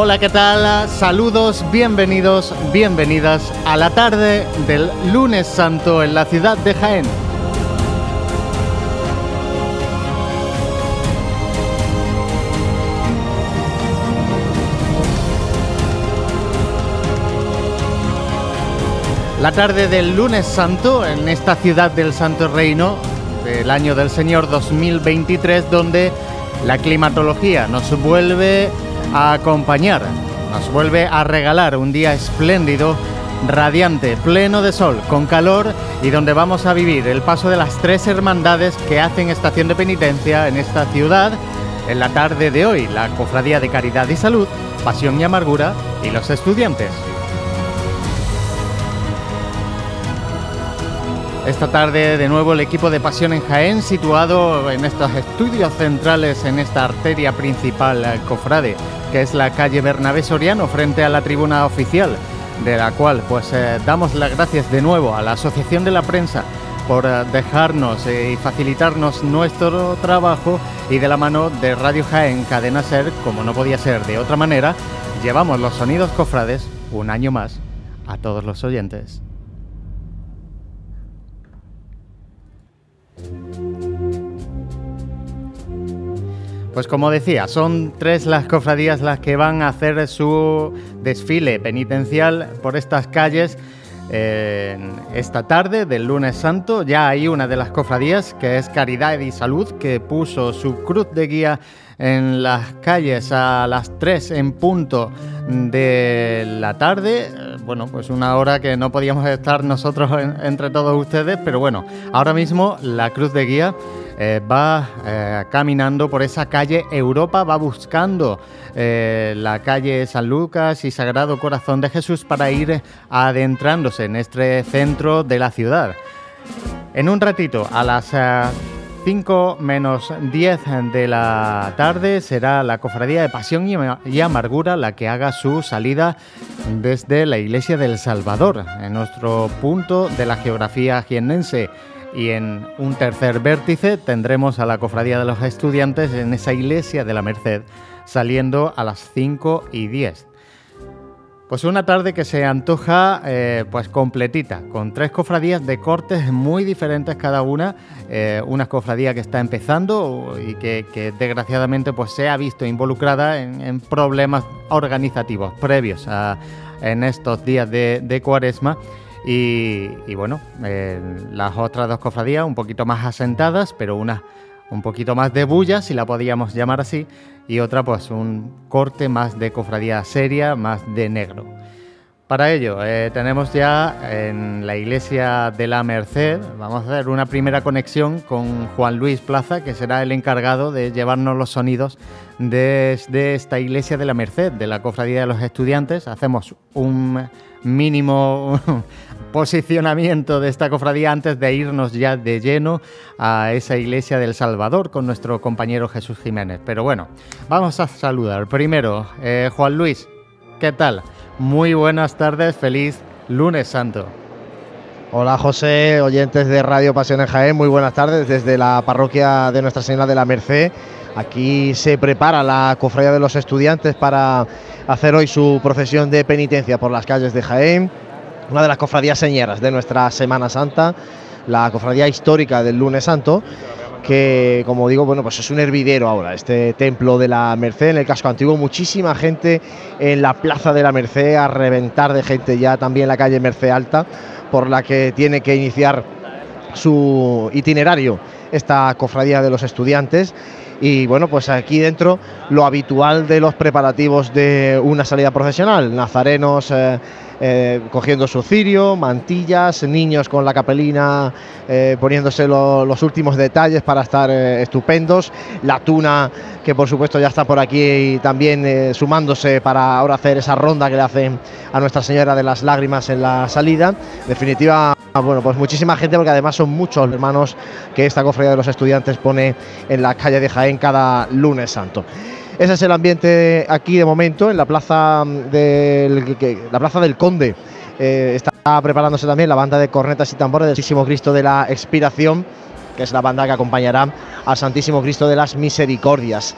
Hola, ¿qué tal? Saludos, bienvenidos, bienvenidas a la tarde del lunes santo en la ciudad de Jaén. La tarde del lunes santo en esta ciudad del Santo Reino del año del Señor 2023 donde la climatología nos vuelve a acompañar, nos vuelve a regalar un día espléndido, radiante, pleno de sol, con calor y donde vamos a vivir el paso de las tres hermandades que hacen estación de penitencia en esta ciudad en la tarde de hoy, la Cofradía de Caridad y Salud, Pasión y Amargura y los estudiantes. Esta tarde de nuevo el equipo de Pasión en Jaén, situado en estos estudios centrales en esta arteria principal eh, cofrade, que es la calle Bernabé Soriano, frente a la tribuna oficial, de la cual pues eh, damos las gracias de nuevo a la Asociación de la Prensa por eh, dejarnos y facilitarnos nuestro trabajo y de la mano de Radio Jaén Cadena Ser, como no podía ser de otra manera, llevamos los sonidos cofrades un año más a todos los oyentes. Pues como decía, son tres las cofradías las que van a hacer su desfile penitencial por estas calles esta tarde del lunes santo. Ya hay una de las cofradías que es Caridad y Salud que puso su cruz de guía en las calles a las 3 en punto de la tarde. Bueno, pues una hora que no podíamos estar nosotros entre todos ustedes, pero bueno, ahora mismo la cruz de guía eh, va eh, caminando por esa calle Europa, va buscando eh, la calle San Lucas y Sagrado Corazón de Jesús para ir adentrándose en este centro de la ciudad. En un ratito, a las 5 menos 10 de la tarde será la Cofradía de Pasión y Amargura la que haga su salida desde la Iglesia del Salvador, en nuestro punto de la geografía jiennense. Y en un tercer vértice tendremos a la Cofradía de los Estudiantes en esa iglesia de la Merced, saliendo a las 5 y 10. Pues una tarde que se antoja eh, pues completita, con tres cofradías de cortes muy diferentes cada una. Eh, una cofradía que está empezando y que, desgraciadamente pues se ha visto involucrada en, problemas organizativos previos a, en estos días de cuaresma y, bueno, eh, las otras dos cofradías un poquito más asentadas, pero una un poquito más de bulla, si la podíamos llamar así, y otra pues un corte más de cofradía seria, más de negro. Para ello, eh, tenemos ya en la iglesia de la Merced, vamos a hacer una primera conexión con Juan Luis Plaza, que será el encargado de llevarnos los sonidos desde esta iglesia de la Merced, de la cofradía de los estudiantes. Hacemos un mínimo posicionamiento de esta cofradía antes de irnos ya de lleno a esa iglesia del Salvador con nuestro compañero Jesús Jiménez. Pero bueno, vamos a saludar. Primero, eh, Juan Luis, ¿qué tal? Muy buenas tardes, feliz lunes santo. Hola José, oyentes de Radio Pasión en Jaén, muy buenas tardes desde la parroquia de Nuestra Señora de la Merced. Aquí se prepara la cofradía de los estudiantes para hacer hoy su procesión de penitencia por las calles de Jaén una de las cofradías señeras de nuestra Semana Santa, la cofradía histórica del lunes santo, que como digo, bueno, pues es un hervidero ahora, este templo de la Merced en el casco antiguo, muchísima gente en la plaza de la Merced, a reventar de gente ya también la calle Merced Alta, por la que tiene que iniciar su itinerario esta cofradía de los estudiantes y bueno, pues aquí dentro lo habitual de los preparativos de una salida profesional, nazarenos eh, eh, cogiendo su cirio, mantillas, niños con la capelina eh, poniéndose los últimos detalles para estar estupendos, la tuna que por supuesto ya está por aquí también sumándose para ahora hacer esa ronda que le hacen a Nuestra Señora de las Lágrimas en la salida. definitiva, bueno, pues muchísima gente porque además son muchos hermanos que esta cofradía de los estudiantes pone en la calle de Jaén cada lunes santo. Ese es el ambiente aquí de momento en la plaza del, la plaza del Conde. Eh, está preparándose también la banda de cornetas y tambores del Santísimo Cristo de la Expiración que es la banda que acompañará al Santísimo Cristo de las Misericordias.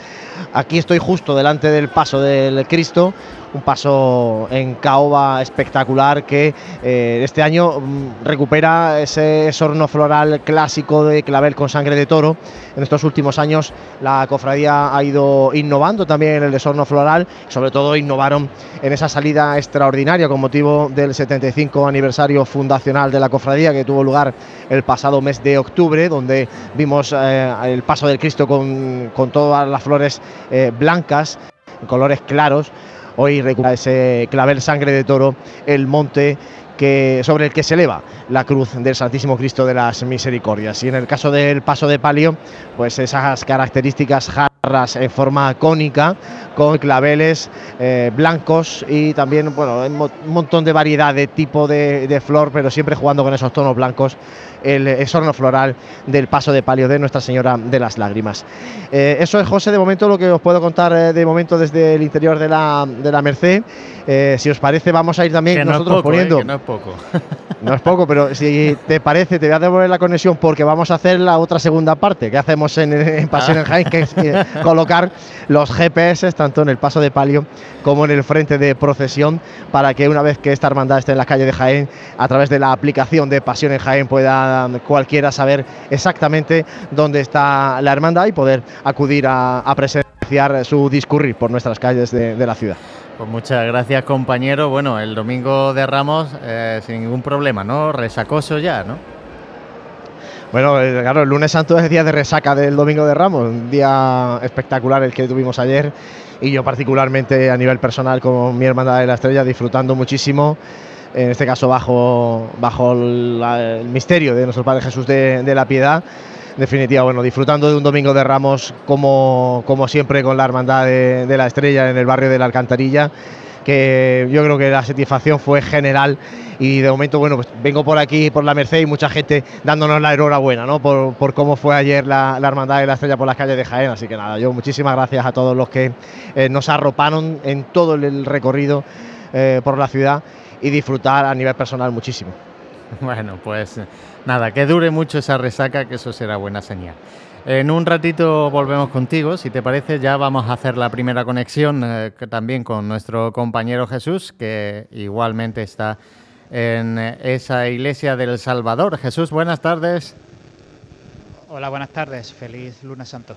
Aquí estoy justo delante del paso del Cristo, un paso en caoba espectacular que eh, este año mm, recupera ese sorno floral clásico de clavel con sangre de toro. En estos últimos años la cofradía ha ido innovando también en el desorno floral, sobre todo innovaron en esa salida extraordinaria con motivo del 75 aniversario fundacional de la cofradía que tuvo lugar el pasado mes de octubre, donde vimos eh, el paso del Cristo con, todas las flores eh, blancas, colores claros Hoy recupera ese clavel sangre de toro, el monte que, sobre el que se eleva la cruz del Santísimo Cristo de las Misericordias. Y en el caso del paso de palio, pues esas características jarras en forma cónica, con claveles eh, blancos y también, bueno, un montón de variedad de tipo de, flor, pero siempre jugando con esos tonos blancos, el esorno floral del paso de palio de Nuestra Señora de las Lágrimas. Eh, eso es, José, de momento lo que os puedo contar eh, de momento desde el interior de la, de la Merced. si os parece, vamos a ir también nosotros poniendo. no es poco. no es poco, pero si te parece, te voy a devolver la conexión porque vamos a hacer la otra segunda parte que hacemos en, Pasión en Jaén, que es colocar los GPS tanto en el paso de palio como en el frente de procesión para que una vez que esta hermandad esté en la calle de Jaén, a través de la aplicación de Pasión en Jaén pueda cualquiera saber exactamente dónde está la hermandad y poder acudir a, presenciar su discurrir por nuestras calles de, la ciudad. Pues muchas gracias compañero. Bueno, el domingo de Ramos eh, sin ningún problema, ¿no? Resacoso ya, ¿no? Bueno, eh, claro, el lunes santo es día de resaca del domingo de Ramos, un día espectacular el que tuvimos ayer y yo particularmente a nivel personal con mi hermandad de la estrella disfrutando muchísimo, en este caso bajo, bajo el misterio de nuestro Padre Jesús de, la Piedad. En definitiva, bueno, disfrutando de un domingo de Ramos como, como siempre con la hermandad de, la estrella en el barrio de la Alcantarilla que yo creo que la satisfacción fue general y de momento, bueno, pues vengo por aquí, por la Merced y mucha gente dándonos la enhorabuena, ¿no? Por, cómo fue ayer la, Hermandad de la Estrella por las calles de Jaén, así que nada, yo muchísimas gracias a todos los que eh, nos arroparon en todo el recorrido eh, por la ciudad y disfrutar a nivel personal muchísimo. Bueno, pues nada, que dure mucho esa resaca, que eso será buena señal. En un ratito volvemos contigo, si te parece, ya vamos a hacer la primera conexión eh, también con nuestro compañero Jesús, que igualmente está en esa iglesia del Salvador. Jesús, buenas tardes. Hola, buenas tardes, feliz lunes santo.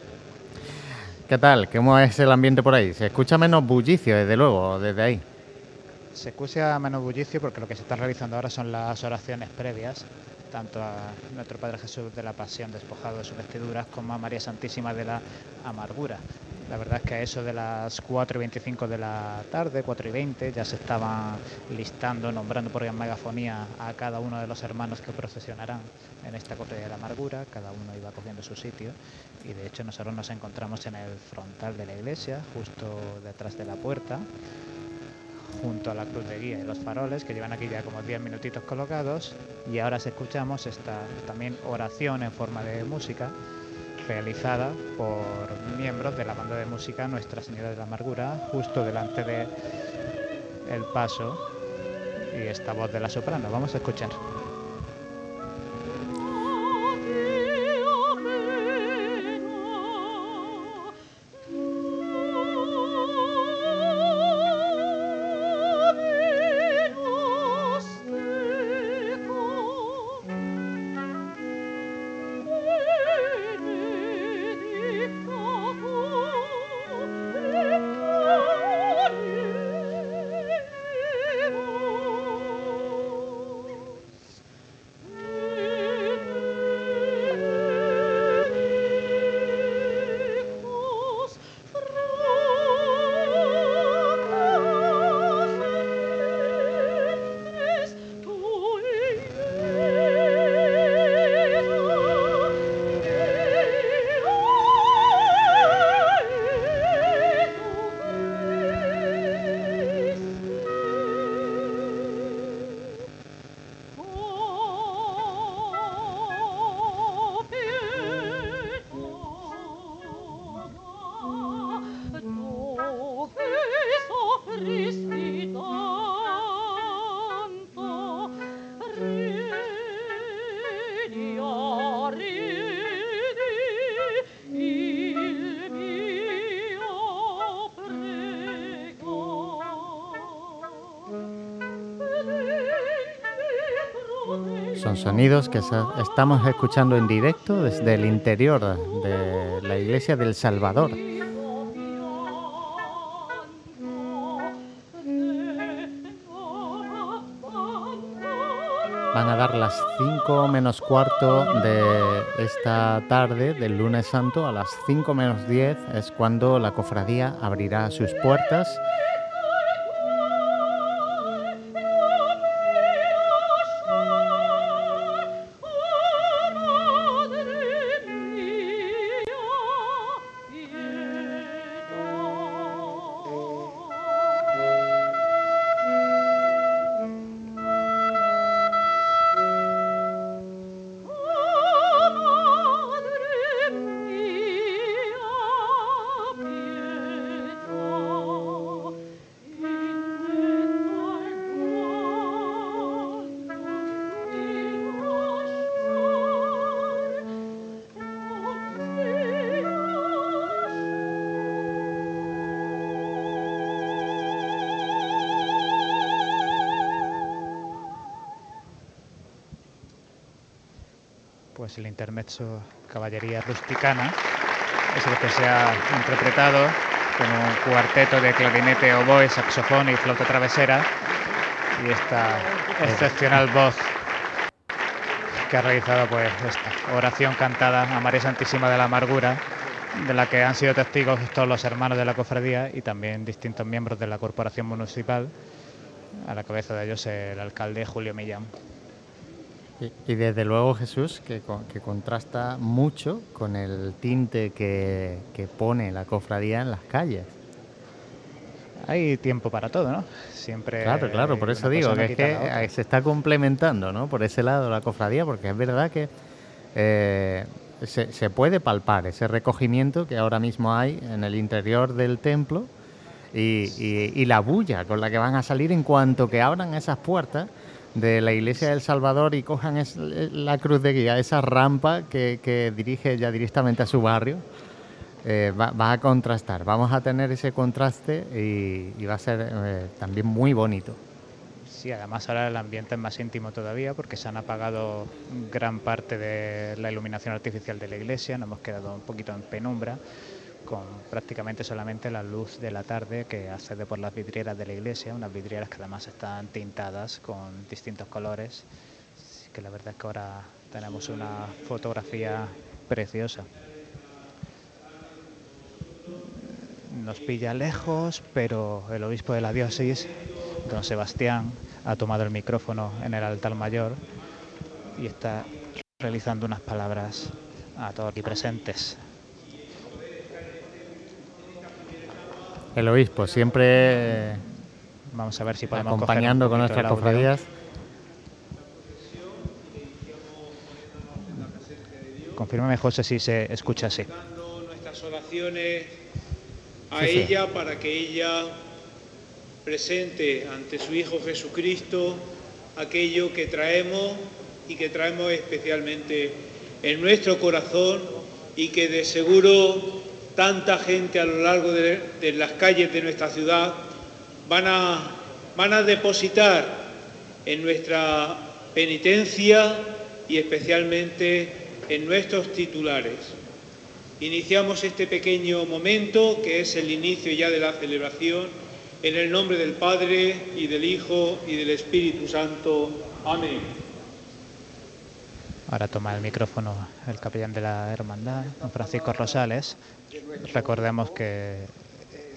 ¿Qué tal? ¿Cómo es el ambiente por ahí? Se escucha menos bullicio, desde luego, desde ahí. Se escucha menos bullicio porque lo que se está realizando ahora son las oraciones previas tanto a nuestro Padre Jesús de la Pasión despojado de sus vestiduras como a María Santísima de la Amargura. La verdad es que a eso de las 4 y 25 de la tarde, 4 y 20, ya se estaban listando, nombrando por megafonía a cada uno de los hermanos que procesionarán en esta corte de la amargura, cada uno iba cogiendo su sitio y de hecho nosotros nos encontramos en el frontal de la iglesia, justo detrás de la puerta, junto a la cruz de guía y los faroles que llevan aquí ya como 10 minutitos colocados y ahora escuchamos esta también oración en forma de música realizada por miembros de la banda de música Nuestra Señora de la Amargura justo delante de el paso y esta voz de la soprano. Vamos a escuchar. Son sonidos que estamos escuchando en directo desde el interior de la iglesia del Salvador. Van a dar las 5 menos cuarto de esta tarde del lunes santo. A las 5 menos 10 es cuando la cofradía abrirá sus puertas intermezzo Caballería Rusticana. Es el que se ha interpretado con un cuarteto de clarinete, oboe, saxofón y flauta travesera. Y esta excepcional voz que ha realizado pues esta oración cantada a María Santísima de la Amargura de la que han sido testigos todos los hermanos de la cofradía y también distintos miembros de la corporación municipal a la cabeza de ellos el alcalde Julio Millán. Y, desde luego Jesús, que, contrasta mucho con el tinte que, pone la cofradía en las calles. Hay tiempo para todo, ¿no? Siempre. Claro, claro, por eso digo que, es que se está complementando, ¿no? Por ese lado la cofradía, porque es verdad que eh, se, puede palpar ese recogimiento que ahora mismo hay en el interior del templo y, y la bulla con la que van a salir en cuanto que abran esas puertas de la iglesia del Salvador y cojan la cruz de guía, esa rampa que, dirige ya directamente a su barrio, eh, va, a contrastar. Vamos a tener ese contraste y, va a ser eh, también muy bonito. Sí, además ahora el ambiente es más íntimo todavía porque se han apagado gran parte de la iluminación artificial de la iglesia, nos hemos quedado un poquito en penumbra con prácticamente solamente la luz de la tarde que accede por las vidrieras de la iglesia, unas vidrieras que además están tintadas con distintos colores, que la verdad es que ahora tenemos una fotografía preciosa. Nos pilla lejos, pero el obispo de la diócesis, don Sebastián, ha tomado el micrófono en el altar mayor y está realizando unas palabras a todos aquí presentes. El obispo, siempre vamos a ver si podemos acompañando con nuestras cofradías. Confírmame, José, si se escucha así. Nuestras oraciones a ella para que ella presente ante su Hijo Jesucristo aquello que traemos y que traemos especialmente en nuestro corazón y que de seguro tanta gente a lo largo de, las calles de nuestra ciudad van a, van a depositar en nuestra penitencia y especialmente en nuestros titulares. Iniciamos este pequeño momento que es el inicio ya de la celebración en el nombre del Padre y del Hijo y del Espíritu Santo. Amén. Ahora toma el micrófono el capellán de la hermandad, Francisco Rosales, Recordemos que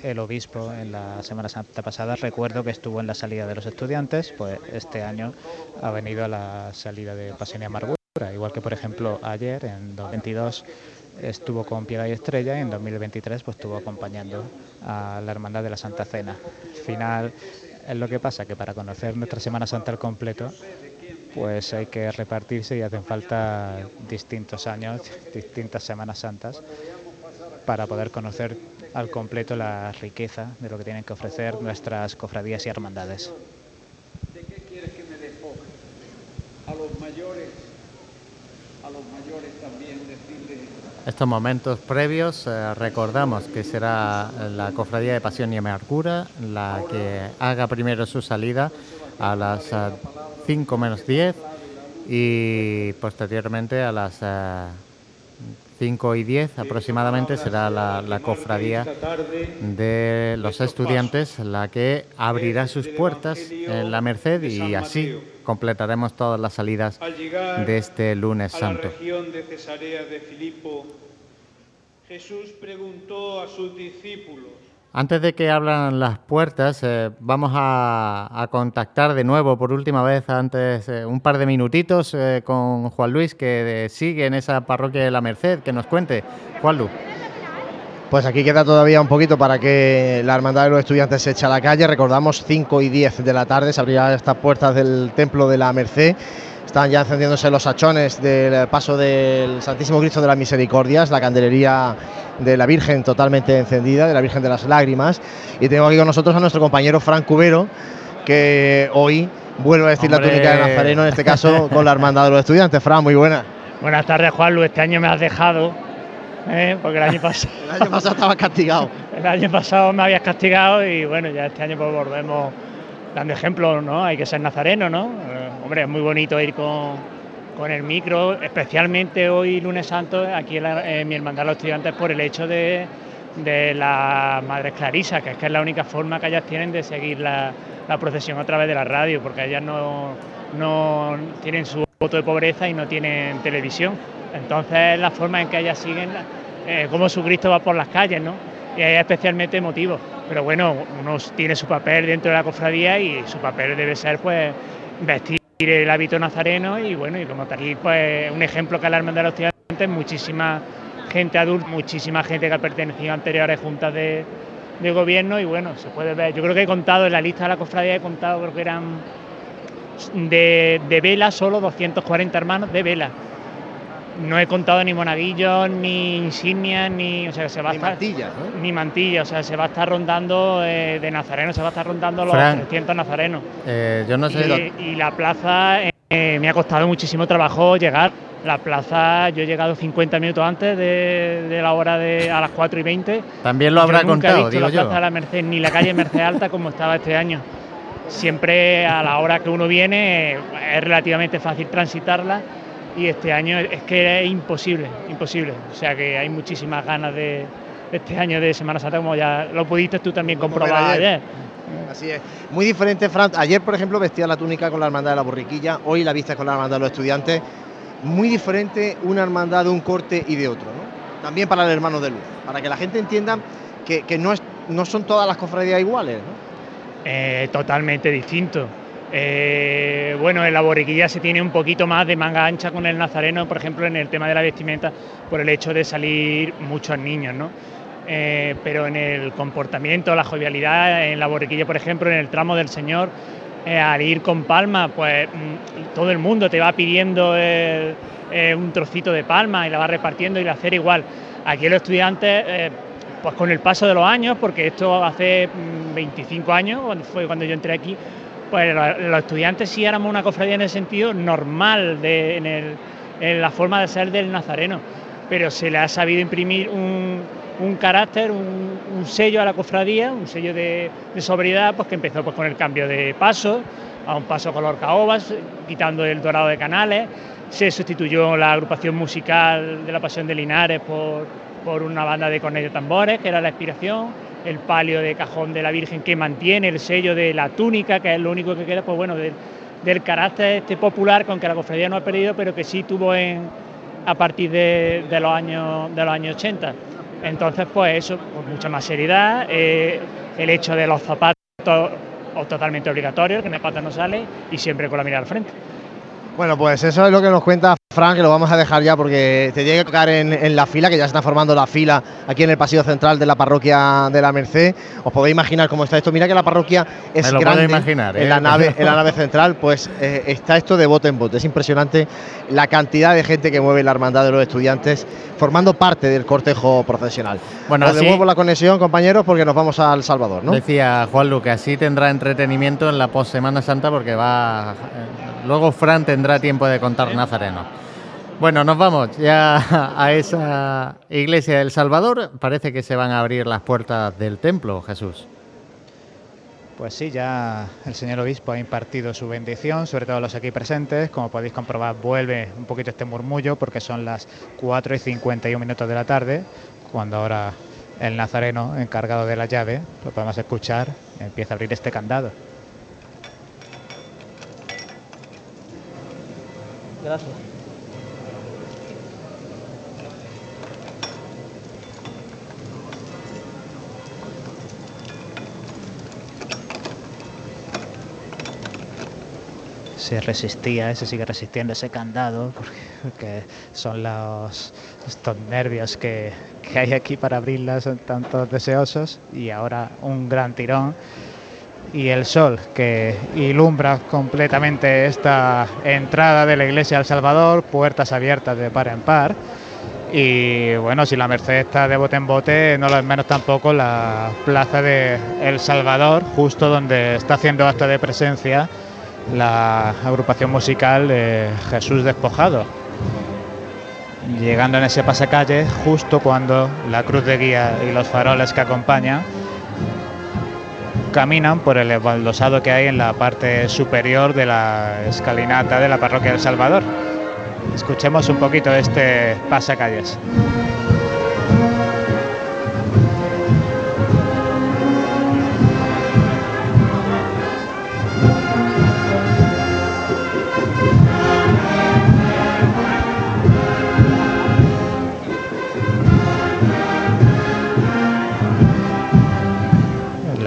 el obispo en la Semana Santa pasada, recuerdo que estuvo en la salida de los estudiantes, pues este año ha venido a la salida de Pasión y Amargura, igual que por ejemplo ayer en 2022 estuvo con Piedad y Estrella y en 2023 pues estuvo acompañando a la Hermandad de la Santa Cena. Al final es lo que pasa, que para conocer nuestra Semana Santa al completo pues hay que repartirse y hacen falta distintos años, distintas Semanas Santas para poder conocer al completo la riqueza de lo que tienen que ofrecer nuestras cofradías y hermandades. ¿De qué quieres que me despoje? A los mayores, a los mayores también decirles... Estos momentos previos eh, recordamos que será la cofradía de Pasión y Amargura la que haga primero su salida a las 5 eh, menos 10 y posteriormente a las 5 y 10 aproximadamente será la, cofradía de los estudiantes la que abrirá sus puertas en la Merced y así completaremos todas las salidas de este lunes santo. Jesús preguntó a sus discípulos antes de que abran las puertas, eh, vamos a, contactar de nuevo por última vez, antes eh, un par de minutitos, eh, con Juan Luis, que sigue en esa parroquia de la Merced, que nos cuente. Juan Luis. Pues aquí queda todavía un poquito para que la Hermandad de los Estudiantes se eche a la calle. Recordamos 5 y 10 de la tarde, se abrirán estas puertas del Templo de la Merced. Están ya encendiéndose los hachones del paso del Santísimo Cristo de las Misericordias, la candelería de la Virgen totalmente encendida, de la Virgen de las Lágrimas. Y tengo aquí con nosotros a nuestro compañero Fran Cubero, que hoy vuelve a decir la túnica de Nazareno, en este caso con la Hermandad de los Estudiantes. Fran, muy buena. Buenas tardes, Juan Luis. Este año me has dejado, ¿eh? porque el año pasado. el año pasado estabas castigado. el año pasado me habías castigado y bueno, ya este año pues volvemos dando ejemplo, ¿no? Hay que ser nazareno, ¿no? Eh, hombre, es muy bonito ir con, con el micro, especialmente hoy lunes santo, aquí en, mi hermandad de los estudiantes, por el hecho de, de las madres clarisas, que es que es la única forma que ellas tienen de seguir la, procesión a través de la radio, porque ellas no, no tienen su voto de pobreza y no tienen televisión. Entonces es la forma en que ellas siguen eh, cómo su Cristo va por las calles, ¿no? Y es especialmente emotivo pero bueno, uno tiene su papel dentro de la cofradía y su papel debe ser pues vestir el hábito nazareno y bueno, y como tal, pues un ejemplo que Hermandad de los Estudiantes, muchísima gente adulta, muchísima gente que ha pertenecido a anteriores juntas de, gobierno y bueno, se puede ver, yo creo que he contado en la lista de la cofradía, he contado, creo que eran de, de vela solo 240 hermanos de vela no he contado ni monaguillos, ni insignias, ni. O sea, se va ni mantillas, ¿no? Ni mantillas, o sea, se va a estar rondando eh, de nazareno, se va a estar rondando los 300 nazarenos. Eh, yo no sé. Y, la plaza eh, me ha costado muchísimo trabajo llegar. La plaza, yo he llegado 50 minutos antes de, la hora de a las 4 y 20. También lo habrá nunca contado, he visto la plaza de la Merced, ni la calle Merced Alta como estaba este año. Siempre a la hora que uno viene es relativamente fácil transitarla y este año es que es imposible, imposible. O sea que hay muchísimas ganas de este año de Semana Santa, como ya lo pudiste tú también comprobar ayer. Así es. Muy diferente, Fran. Ayer, por ejemplo, vestía la túnica con la hermandad de la borriquilla, hoy la viste con la hermandad de los estudiantes. Muy diferente una hermandad de un corte y de otro, ¿no? También para el hermano de luz, para que la gente entienda que, no, es, no son todas las cofradías iguales, ¿no? Eh, totalmente distinto. Eh, bueno, en la borriquilla se tiene un poquito más de manga ancha con el nazareno, por ejemplo, en el tema de la vestimenta, por el hecho de salir muchos niños, ¿no? Eh, pero en el comportamiento, la jovialidad, en la borriquilla, por ejemplo, en el tramo del Señor, eh, al ir con palma, pues mm, todo el mundo te va pidiendo un trocito de palma y la va repartiendo y la hacer igual. Aquí los estudiantes, pues con el paso de los años, porque esto hace 25 mm, años, fue cuando yo entré aquí, pues los estudiantes sí éramos una cofradía en el sentido normal, de, en, la forma de ser del nazareno, pero se le ha sabido imprimir un, carácter, un, sello a la cofradía, un sello de, sobriedad, pues que empezó pues, con el cambio de paso, a un paso color caobas, quitando el dorado de canales, se sustituyó la agrupación musical de la Pasión de Linares por, por una banda de cornetas tambores, que era la inspiración, el palio de cajón de la Virgen que mantiene el sello de la túnica, que es lo único que queda, pues bueno, del, carácter este popular con que la cofradía no ha perdido, pero que sí tuvo en, a partir de, los años, de los años 80. Entonces, pues eso, con mucha más seriedad, eh, el hecho de los zapatos totalmente obligatorios, que en el pato no sale, y siempre con la mirada al frente. Bueno, pues eso es lo que nos cuenta Fran, que lo vamos a dejar ya porque te tiene que tocar en, la fila, que ya se está formando la fila aquí en el pasillo central de la parroquia de la Merced. Os podéis imaginar cómo está esto. Mira que la parroquia es grande. Imaginar, en, la ¿eh? nave, en la nave central, pues eh, está esto de bote en bote. Es impresionante la cantidad de gente que mueve la hermandad de los estudiantes formando parte del cortejo profesional. Bueno, os devuelvo la conexión, compañeros, porque nos vamos al Salvador, ¿no? Decía Juan Luque, así tendrá entretenimiento en la post Semana Santa porque va. Eh, luego Fran tendrá tiempo de contar Nazareno. Bueno, nos vamos ya a esa iglesia del Salvador. Parece que se van a abrir las puertas del templo, Jesús. Pues sí, ya el señor obispo ha impartido su bendición, sobre todo a los aquí presentes. Como podéis comprobar, vuelve un poquito este murmullo porque son las 4 y 51 minutos de la tarde, cuando ahora el nazareno encargado de la llave, lo podemos escuchar, empieza a abrir este candado. Gracias. Se resistía, se sigue resistiendo ese candado, porque, son los, estos nervios que, que hay aquí para abrirla, son tantos deseosos, y ahora un gran tirón. Y el sol que ilumbra completamente esta entrada de la iglesia del Salvador, puertas abiertas de par en par. Y bueno, si la Merced está de bote en bote, no lo menos tampoco la plaza de El Salvador, justo donde está haciendo acto de presencia la agrupación musical de Jesús Despojado. Llegando en ese pasacalle justo cuando la cruz de guía y los faroles que acompañan caminan por el baldosado que hay en la parte superior de la escalinata de la parroquia del Salvador. Escuchemos un poquito este pasacalles.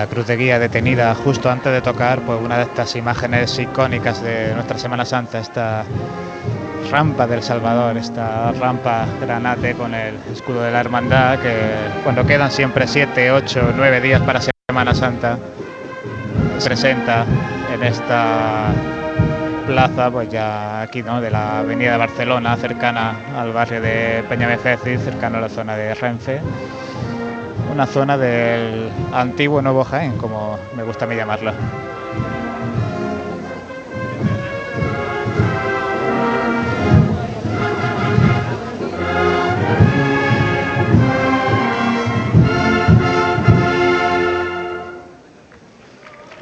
Cruz de guía detenida justo antes de tocar pues una de estas imágenes icónicas de nuestra Semana Santa, esta rampa del Salvador, esta rampa granate con el escudo de la hermandad, que cuando quedan siempre 7, 8, 9 días para Semana Santa, presenta en esta plaza, pues ya aquí, ¿no? De la avenida de Barcelona, cercana al barrio de Peñamefeci, cercano a la zona de Renfe una zona del antiguo Nuevo Jaén, como me gusta a mí llamarlo.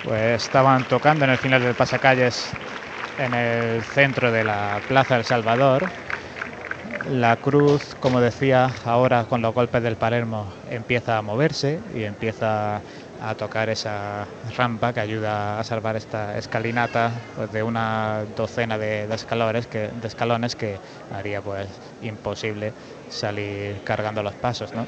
Pues estaban tocando en el final del pasacalles en el centro de la Plaza del Salvador la cruz, como decía, ahora con los golpes del Palermo empieza a moverse y empieza a tocar esa rampa que ayuda a salvar esta escalinata pues, de una docena de, escalones, que, escalones que haría pues imposible salir cargando los pasos. ¿no?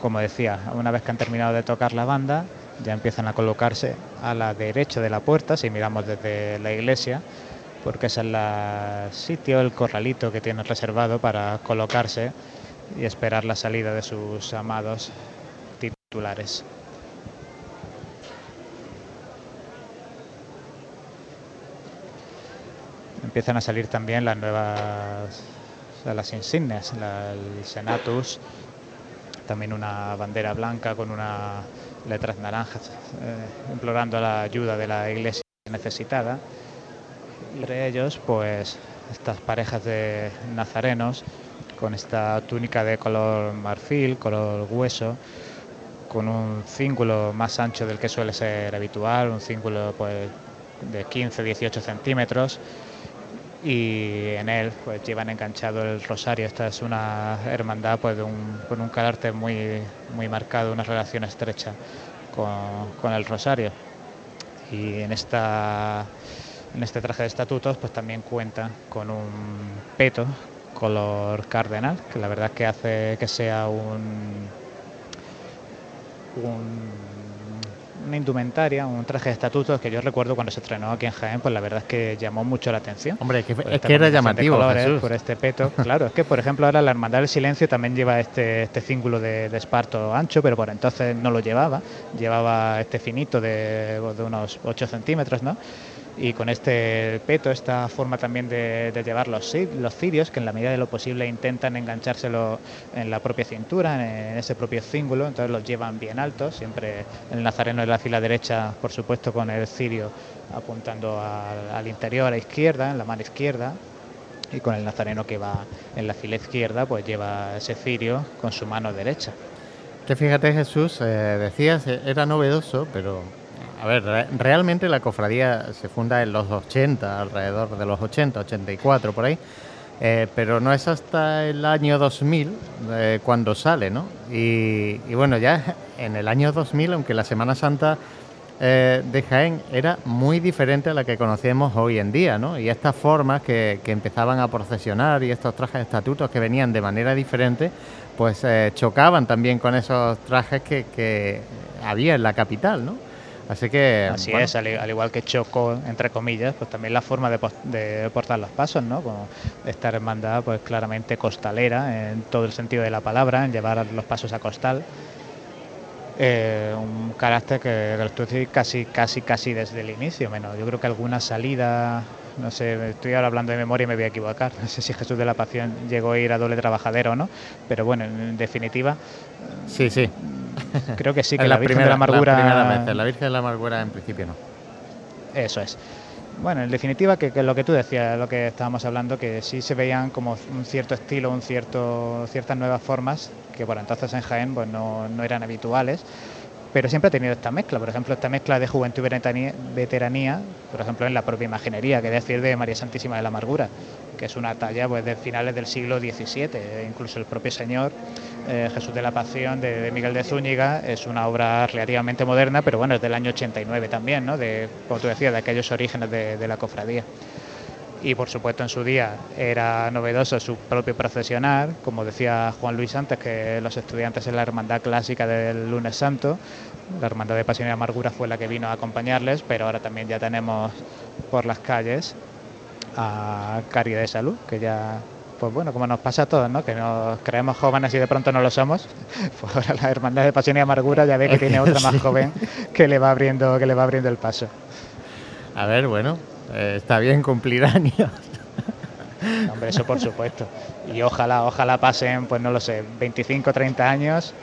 Como decía, una vez que han terminado de tocar la banda, ya empiezan a colocarse a la derecha de la puerta, si miramos desde la iglesia, porque es el sitio, el corralito que tienen reservado para colocarse y esperar la salida de sus amados titulares. Empiezan a salir también las nuevas, las insignias, el Senatus, también una bandera blanca con unas letras naranjas, eh, implorando la ayuda de la iglesia necesitada entre ellos, pues estas parejas de nazarenos con esta túnica de color marfil, color hueso, con un cíngulo más ancho del que suele ser habitual, un cíngulo pues, de 15-18 centímetros y en él pues llevan enganchado el rosario. Esta es una hermandad pues con un carácter muy, muy marcado, una relación estrecha con, con el rosario. Y en esta en este traje de estatutos pues también cuenta con un peto color cardenal, que la verdad es que hace que sea un, una indumentaria, un traje de estatutos que yo recuerdo cuando se estrenó aquí en Jaén, pues la verdad es que llamó mucho la atención. Hombre, es que era llamativo. por este peto. claro, es que por ejemplo ahora la Hermandad del Silencio también lleva este, este cíngulo de, esparto ancho, pero por entonces no lo llevaba. Llevaba este finito de, de unos 8 centímetros, ¿no? Y con este peto, esta forma también de, llevar los, cirios, que en la medida de lo posible intentan enganchárselo en la propia cintura, en, ese propio cíngulo, entonces los llevan bien altos, siempre el nazareno de la fila derecha, por supuesto, con el cirio apuntando al, interior a la izquierda, en la mano izquierda, y con el nazareno que va en la fila izquierda, pues lleva ese cirio con su mano derecha. que fíjate Jesús, eh, decías, eh, era novedoso, pero a ver, realmente la cofradía se funda en los 80, alrededor de los 80, 84 por ahí, eh, pero no es hasta el año 2000 cuando sale, ¿no? Y, bueno, ya en el año 2000, aunque la Semana Santa de Jaén era muy diferente a la que conocemos hoy en día, ¿no? Y estas formas que, empezaban a procesionar y estos trajes estatutos que venían de manera diferente, pues eh, chocaban también con esos trajes que, había en la capital, ¿no? Así que. Así es, al, igual que chocó, entre comillas, pues también la forma de, portar los pasos, ¿no? Como esta hermandad, pues claramente costalera, en todo el sentido de la palabra, en llevar los pasos a costal. Eh, un carácter que, lo estoy casi, casi, casi desde el inicio, menos. Yo creo que alguna salida no sé, estoy ahora hablando de memoria y me voy a equivocar. No sé si Jesús de la Pasión llegó a ir a doble trabajadero o no, pero bueno, en definitiva. Sí, sí. Creo que sí, que la, Virgen de la Amargura. La, la Virgen de la Amargura en principio no. Eso es. Bueno, en definitiva, que, lo que tú decías, lo que estábamos hablando, que sí se veían como un cierto estilo, un cierto, ciertas nuevas formas, que por entonces en Jaén pues no, no eran habituales pero siempre ha tenido esta mezcla. Por ejemplo, esta mezcla de juventud y veteranía, por ejemplo, en la propia imaginería, que decir de María Santísima de la Amargura, que es una talla pues, de finales del siglo XVII. Incluso el propio Señor, eh, Jesús de la Pasión, de, Miguel de Zúñiga, es una obra relativamente moderna, pero bueno, es del año 89 también, ¿no? de, como tú decías, de aquellos orígenes de la cofradía y por supuesto en su día era novedoso su propio procesionar, como decía Juan Luis antes, que los estudiantes en la hermandad clásica del lunes santo, la hermandad de Pasión y Amargura fue la que vino a acompañarles, pero ahora también ya tenemos por las calles a Caridad de Salud, que ya pues bueno, como nos pasa a todos, ¿no? Que nos creemos jóvenes y de pronto no lo somos. Pues ahora la hermandad de Pasión y Amargura ya ve que tiene otra más joven que le va abriendo, que le va abriendo el paso. A ver, bueno, eh, está bien cumplir años. Hombre, eso por supuesto. Y ojalá, ojalá pasen, pues no lo sé, 25, 30 años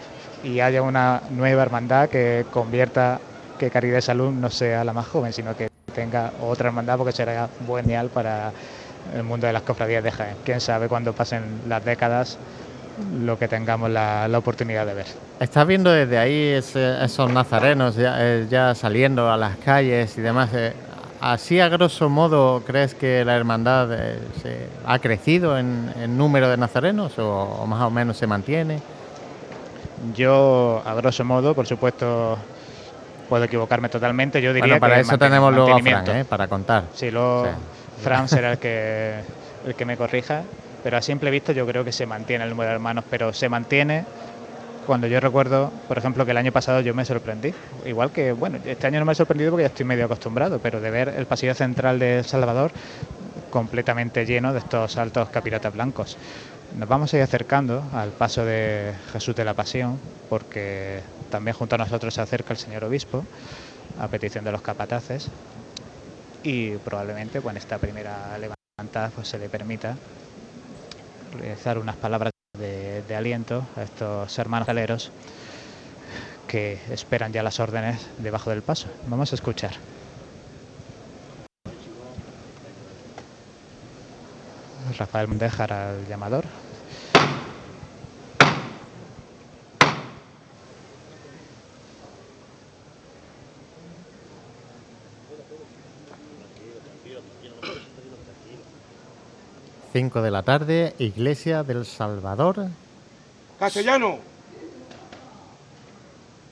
y haya una nueva hermandad que convierta que Caridad Salud no sea la más joven, sino que tenga otra hermandad porque será bueníal para el mundo de las cofradías de Jaén. Quién sabe cuando pasen las décadas lo que tengamos la, oportunidad de ver. ¿Estás viendo desde ahí esos nazarenos ya, eh, ya, saliendo a las calles y demás? Eh, Así a grosso modo, ¿crees que la hermandad eh, se ha crecido en, número de nazarenos o, más o menos se mantiene? Yo, a grosso modo, por supuesto, puedo equivocarme totalmente. Yo diría bueno, para eso tenemos luego a Fran, ¿eh? para contar. Sí, luego Fran será el que, el que me corrija, pero a simple vista yo creo que se mantiene el número de hermanos, pero se mantiene cuando yo recuerdo, por ejemplo, que el año pasado yo me sorprendí. Igual que, bueno, este año no me he sorprendido porque ya estoy medio acostumbrado, pero de ver el pasillo central de El Salvador completamente lleno de estos altos capirotes blancos. Nos vamos a ir acercando al paso de Jesús de la Pasión, porque también junto a nosotros se acerca el señor obispo, a petición de los capataces, y probablemente con esta primera levantada pues, se le permita realizar unas palabras de, aliento a estos hermanos galeros que esperan ya las órdenes debajo del paso. Vamos a escuchar. Rafael Mundejar al llamador. 5 de la tarde, Iglesia del Salvador. Castellano.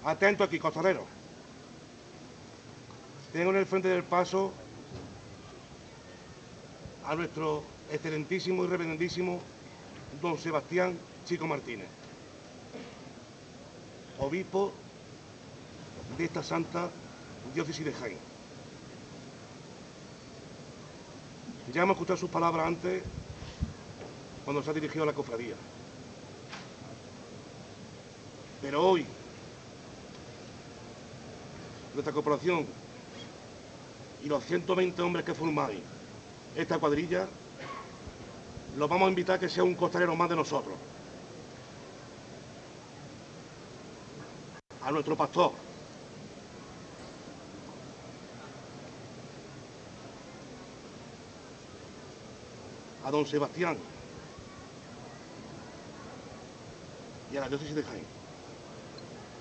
Atento aquí, costalero. Tengo en el frente del paso a nuestro excelentísimo y reverendísimo don Sebastián Chico Martínez, obispo de esta santa diócesis de Jaén. Ya hemos escuchado sus palabras antes cuando se ha dirigido a la cofradía. Pero hoy, nuestra corporación y los 120 hombres que formáis esta cuadrilla, los vamos a invitar a que sea un costalero más de nosotros. A nuestro pastor, a don Sebastián,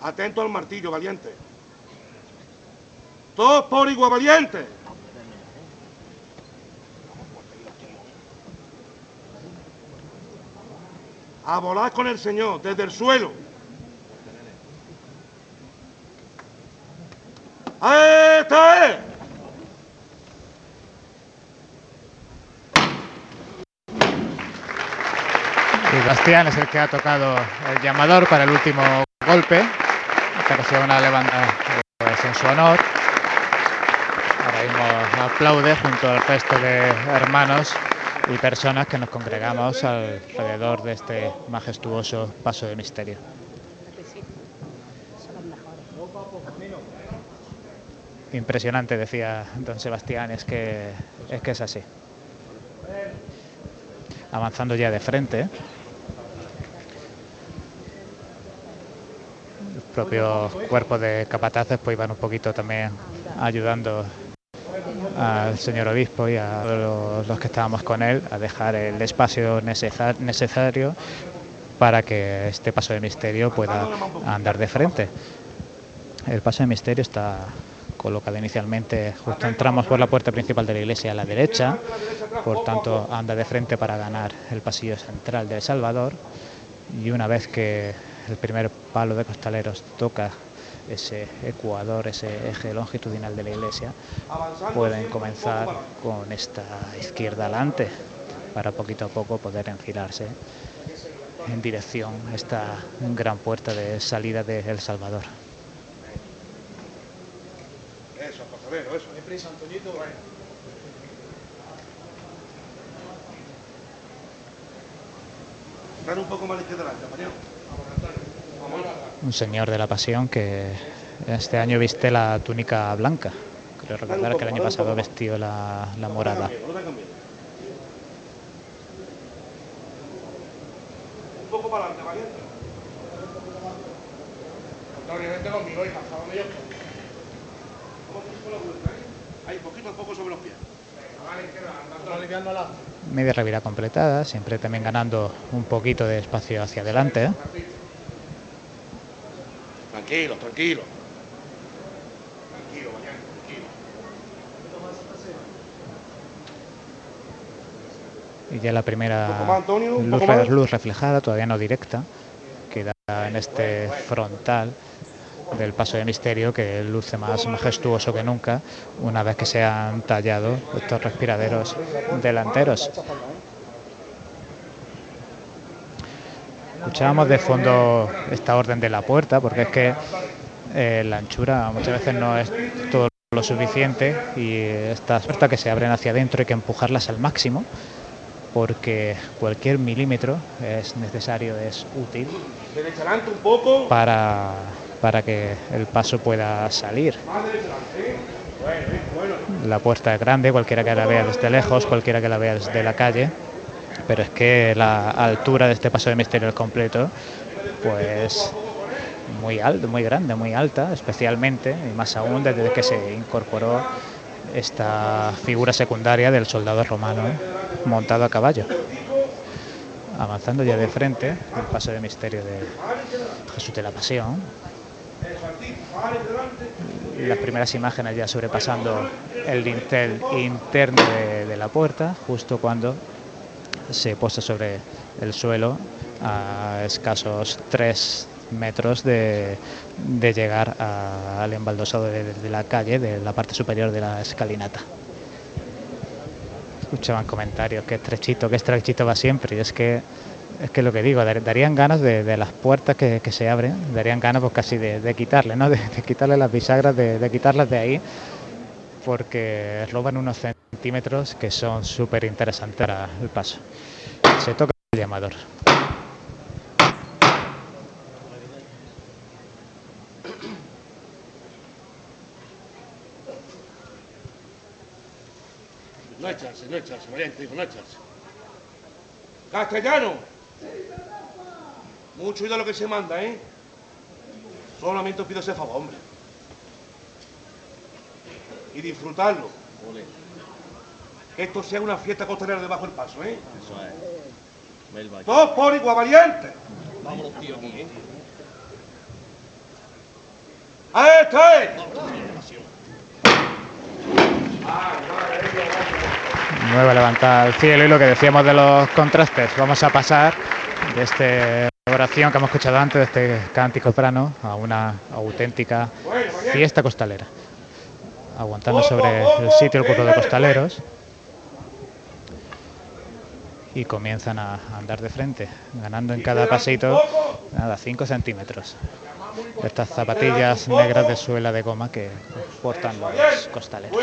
Atento al martillo, valiente. Todos por igual, valiente. A volar con el Señor desde el suelo. ¡Esta es! Sebastián es el que ha tocado el llamador para el último golpe. Esta ocasión una levanta pues, en su honor. Ahora mismo aplaude junto al resto de hermanos y personas que nos congregamos alrededor de este majestuoso paso de misterio. Impresionante, decía don Sebastián, es que es, que es así. Avanzando ya de frente. Propios cuerpos de capataces pues iban un poquito también ayudando al señor obispo y a los, que estábamos con él a dejar el espacio necesario para que este paso de misterio pueda andar de frente. El paso de misterio está colocado inicialmente justo entramos por la puerta principal de la iglesia a la derecha, por tanto anda de frente para ganar el pasillo central del Salvador y una vez que el primer palo de costaleros toca ese ecuador, ese eje longitudinal de la iglesia, pueden comenzar con esta izquierda adelante para poquito a poco poder enfilarse en dirección a esta gran puerta de salida de El Salvador. eso. prisa, Antoñito, un poco más Un señor de la pasión que este año viste la túnica blanca. Creo recordar que el año pasado vestió la, la morada. Un poco para adelante, valiente. Conmigo, hija, donde yo poquito a poco sobre los pies. Media revira completada, siempre también ganando un poquito de espacio hacia adelante. Tranquilo, tranquilo. Y ya la primera luz, luz reflejada, todavía no directa, queda en este frontal del paso de misterio que luce más majestuoso que nunca una vez que se han tallado estos respiraderos delanteros. Escuchábamos de fondo esta orden de la puerta porque es que eh, la anchura muchas veces no es todo lo suficiente y estas puertas que se abren hacia adentro hay que empujarlas al máximo porque cualquier milímetro es necesario, es útil para para que el paso pueda salir. La puerta es grande, cualquiera que la vea desde lejos, cualquiera que la vea desde la calle, pero es que la altura de este paso de misterio completo, pues muy alto, muy grande, muy alta, especialmente, y más aún desde que se incorporó esta figura secundaria del soldado romano montado a caballo. Avanzando ya de frente, el paso de misterio de Jesús de la Pasión, las primeras imágenes ya sobrepasando el dintel interno de, la puerta, justo cuando se posa sobre el suelo a escasos tres metros de, llegar al embaldosado de, la calle, de la parte superior de la escalinata. Escuchaban comentarios, que estrechito, que estrechito va siempre, y es que es que lo que digo, darían ganas de, las puertas que, se abren, darían ganas pues casi de, quitarle, ¿no? De, quitarle las bisagras, de, quitarlas de ahí, porque roban unos centímetros que son súper interesantes para el paso. Se toca el llamador. No echarse, no echarse, no echarse. Castellano. Mucho de lo que se manda, ¿eh? Solamente os pido ese favor, hombre. Y disfrutarlo. Que esto sea una fiesta costanera debajo del paso, ¿eh? Eso es. Todos por igual valientes. Vámonos, tío, aquí, ¿eh? ¡A esta es! Nueva levantada al cielo y lo que decíamos de los contrastes. Vamos a pasar de esta oración que hemos escuchado antes, de este cántico prano, a una auténtica fiesta costalera. Aguantando sobre el sitio el grupo de costaleros y comienzan a andar de frente, ganando en cada pasito nada, 5 centímetros. Estas zapatillas negras de suela de goma que portan los costaleros.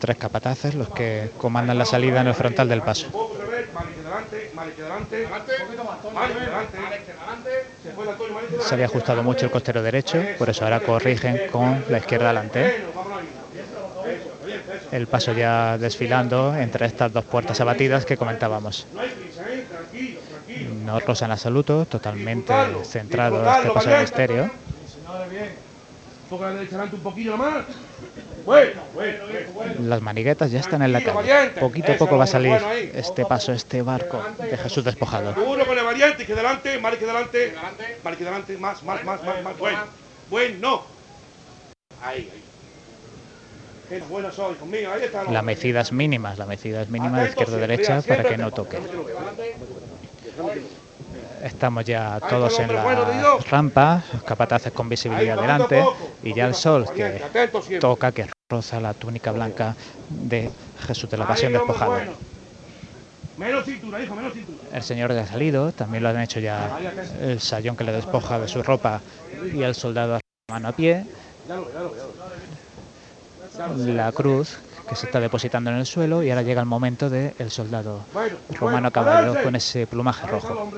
Tres capataces los que comandan la salida en el frontal del paso. Se había ajustado mucho el costero derecho, por eso ahora corrigen con la izquierda delante el paso ya desfilando entre estas dos puertas abatidas que comentábamos. No rozan absoluto, totalmente centrado este paso de misterio. Las maniguetas ya están en la calle. Poquito a poco va a salir este paso, este barco de Jesús despojado. Uno con el variante, que delante, mal que delante, mal que delante, más, más, más, más, más, bueno, bueno. Ahí, ahí. Las mecidas mínimas, la mecida es mínima de izquierda a derecha para que no toque. Estamos ya todos en la rampa, los capataces con visibilidad delante y ya el sol que toca, que roza la túnica blanca de Jesús de la Pasión despojado. El señor de ha salido, también lo han hecho ya el sayón que le despoja de su ropa y el soldado a mano a pie. La cruz que se está depositando en el suelo y ahora llega el momento del soldado romano caballero con ese plumaje rojo.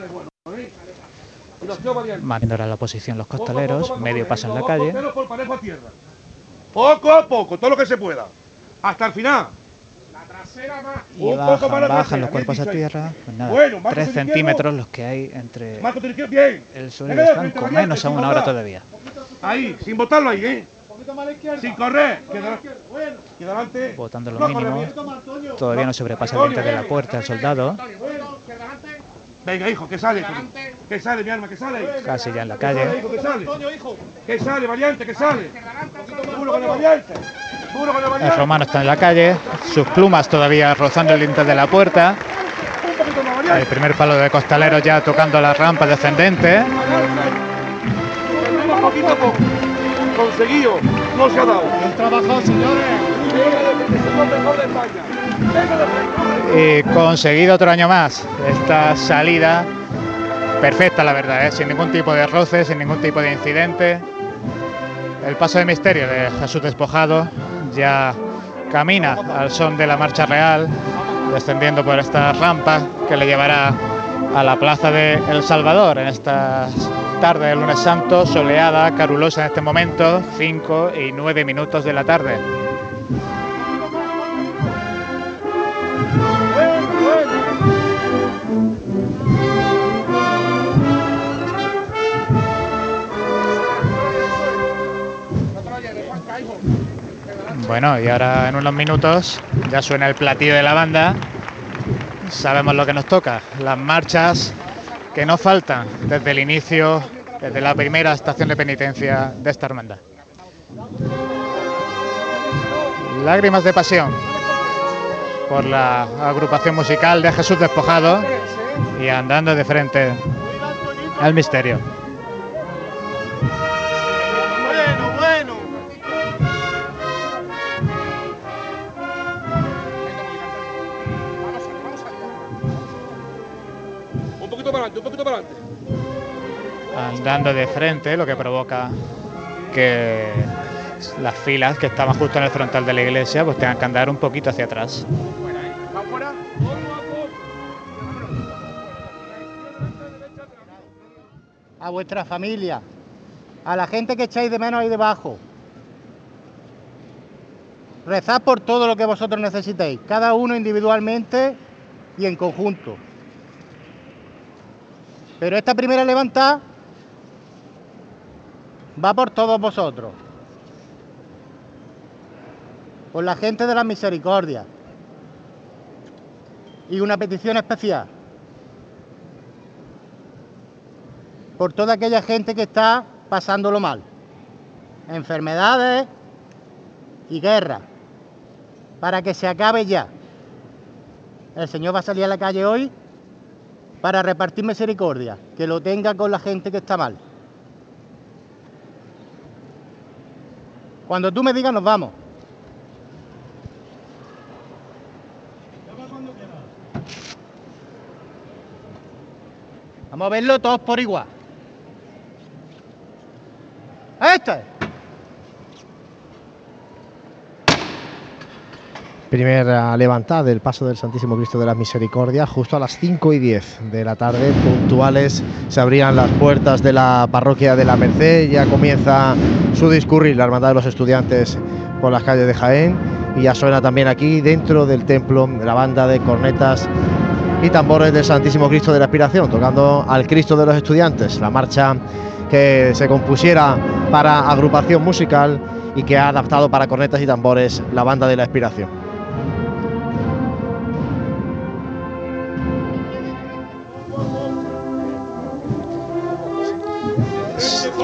Manteniendo ahora la posición los costaleros, medio paso en la calle. Poco a poco, todo lo que se pueda. Hasta el final. Y bajan, bajan los cuerpos a tierra. Pues nada, tres centímetros los que hay entre el suelo y el flanco, menos aún ahora todavía. Ahí, sin botarlo ahí, ¿eh? Sin correr. Botando lo mínimo. Todavía no sobrepasa el de la puerta el soldado. Venga, hijo, que sale. Que sale, mi arma, que sale. Casi ya en la calle. Que sale, variante, que sale. Puro con el variante. El romano está en la calle, sus plumas todavía rozando el lintel de la puerta. El primer palo de costalero ya tocando la rampa descendente conseguido, no se ha dado. Buen trabajo, señores. Y conseguido otro año más esta salida perfecta, la verdad, ¿eh? sin ningún tipo de roce, sin ningún tipo de incidente. El paso de misterio de Jesús despojado ya camina al son de la marcha real, descendiendo por esta rampa que le llevará a la plaza de El Salvador en estas tarde del lunes santo, soleada, carulosa en este momento, 5 y 9 minutos de la tarde. Bueno, y ahora en unos minutos ya suena el platillo de la banda. Sabemos lo que nos toca, las marchas que no faltan desde el inicio, desde la primera estación de penitencia de esta hermandad. Lágrimas de pasión por la agrupación musical de Jesús Despojado y andando de frente al misterio. Para adelante. Andando de frente, lo que provoca que las filas que estaban justo en el frontal de la iglesia pues tengan que andar un poquito hacia atrás. A vuestra familia, a la gente que echáis de menos ahí debajo. Rezad por todo lo que vosotros necesitéis, cada uno individualmente y en conjunto. Pero esta primera levantada va por todos vosotros. Por la gente de la misericordia. Y una petición especial. por toda aquella gente que está pasándolo mal. Enfermedades y guerra. Para que se acabe ya. El Señor va a salir a la calle hoy para repartir misericordia, que lo tenga con la gente que está mal. Cuando tú me digas nos vamos. Vamos a verlo todos por igual. Este. Primera levantada del paso del Santísimo Cristo de la Misericordia, justo a las 5 y 10 de la tarde, puntuales, se abrían las puertas de la parroquia de la Merced, ya comienza su discurrir la Hermandad de los Estudiantes por las calles de Jaén y ya suena también aquí dentro del templo la banda de cornetas y tambores del Santísimo Cristo de la Aspiración, tocando al Cristo de los Estudiantes, la marcha que se compusiera para agrupación musical y que ha adaptado para cornetas y tambores la banda de la Aspiración.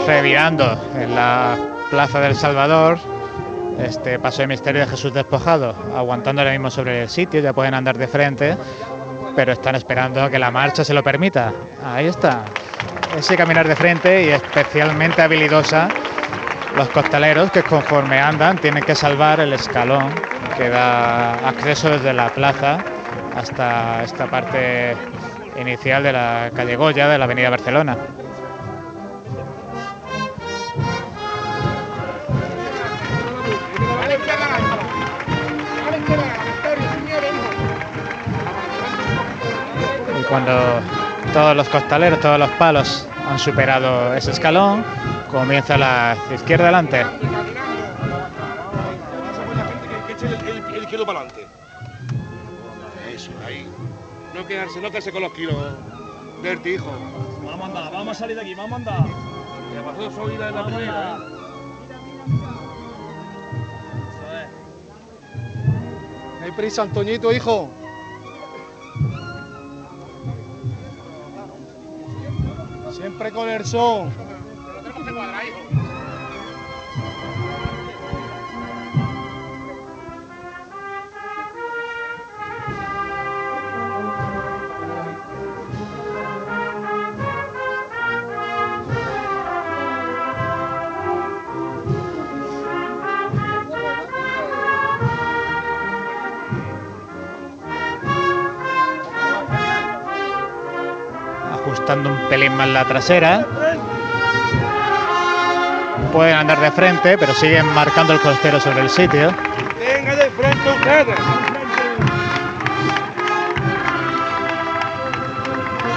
Revirando en la Plaza del Salvador este paso de misterio de Jesús despojado, aguantando ahora mismo sobre el sitio, ya pueden andar de frente, pero están esperando a que la marcha se lo permita. Ahí está, ese caminar de frente y especialmente habilidosa los costaleros que conforme andan tienen que salvar el escalón que da acceso desde la plaza hasta esta parte inicial de la calle Goya de la avenida Barcelona. Cuando todos los costaleros, todos los palos han superado ese escalón, comienza la izquierda adelante. El, izquierdo para adelante. Eso, ahí. No quedarse, no quedarse con los kilos del hijo. Vamos a andar, vamos a salir de aquí, vamos a andar. Pasó su vida en la primera. ¿eh? No hay prisa, Antoñito, hijo. Siempre con el son. Ajustando un pelín más la trasera. Pueden andar de frente, pero siguen marcando el costero sobre el sitio. Venga de frente ustedes.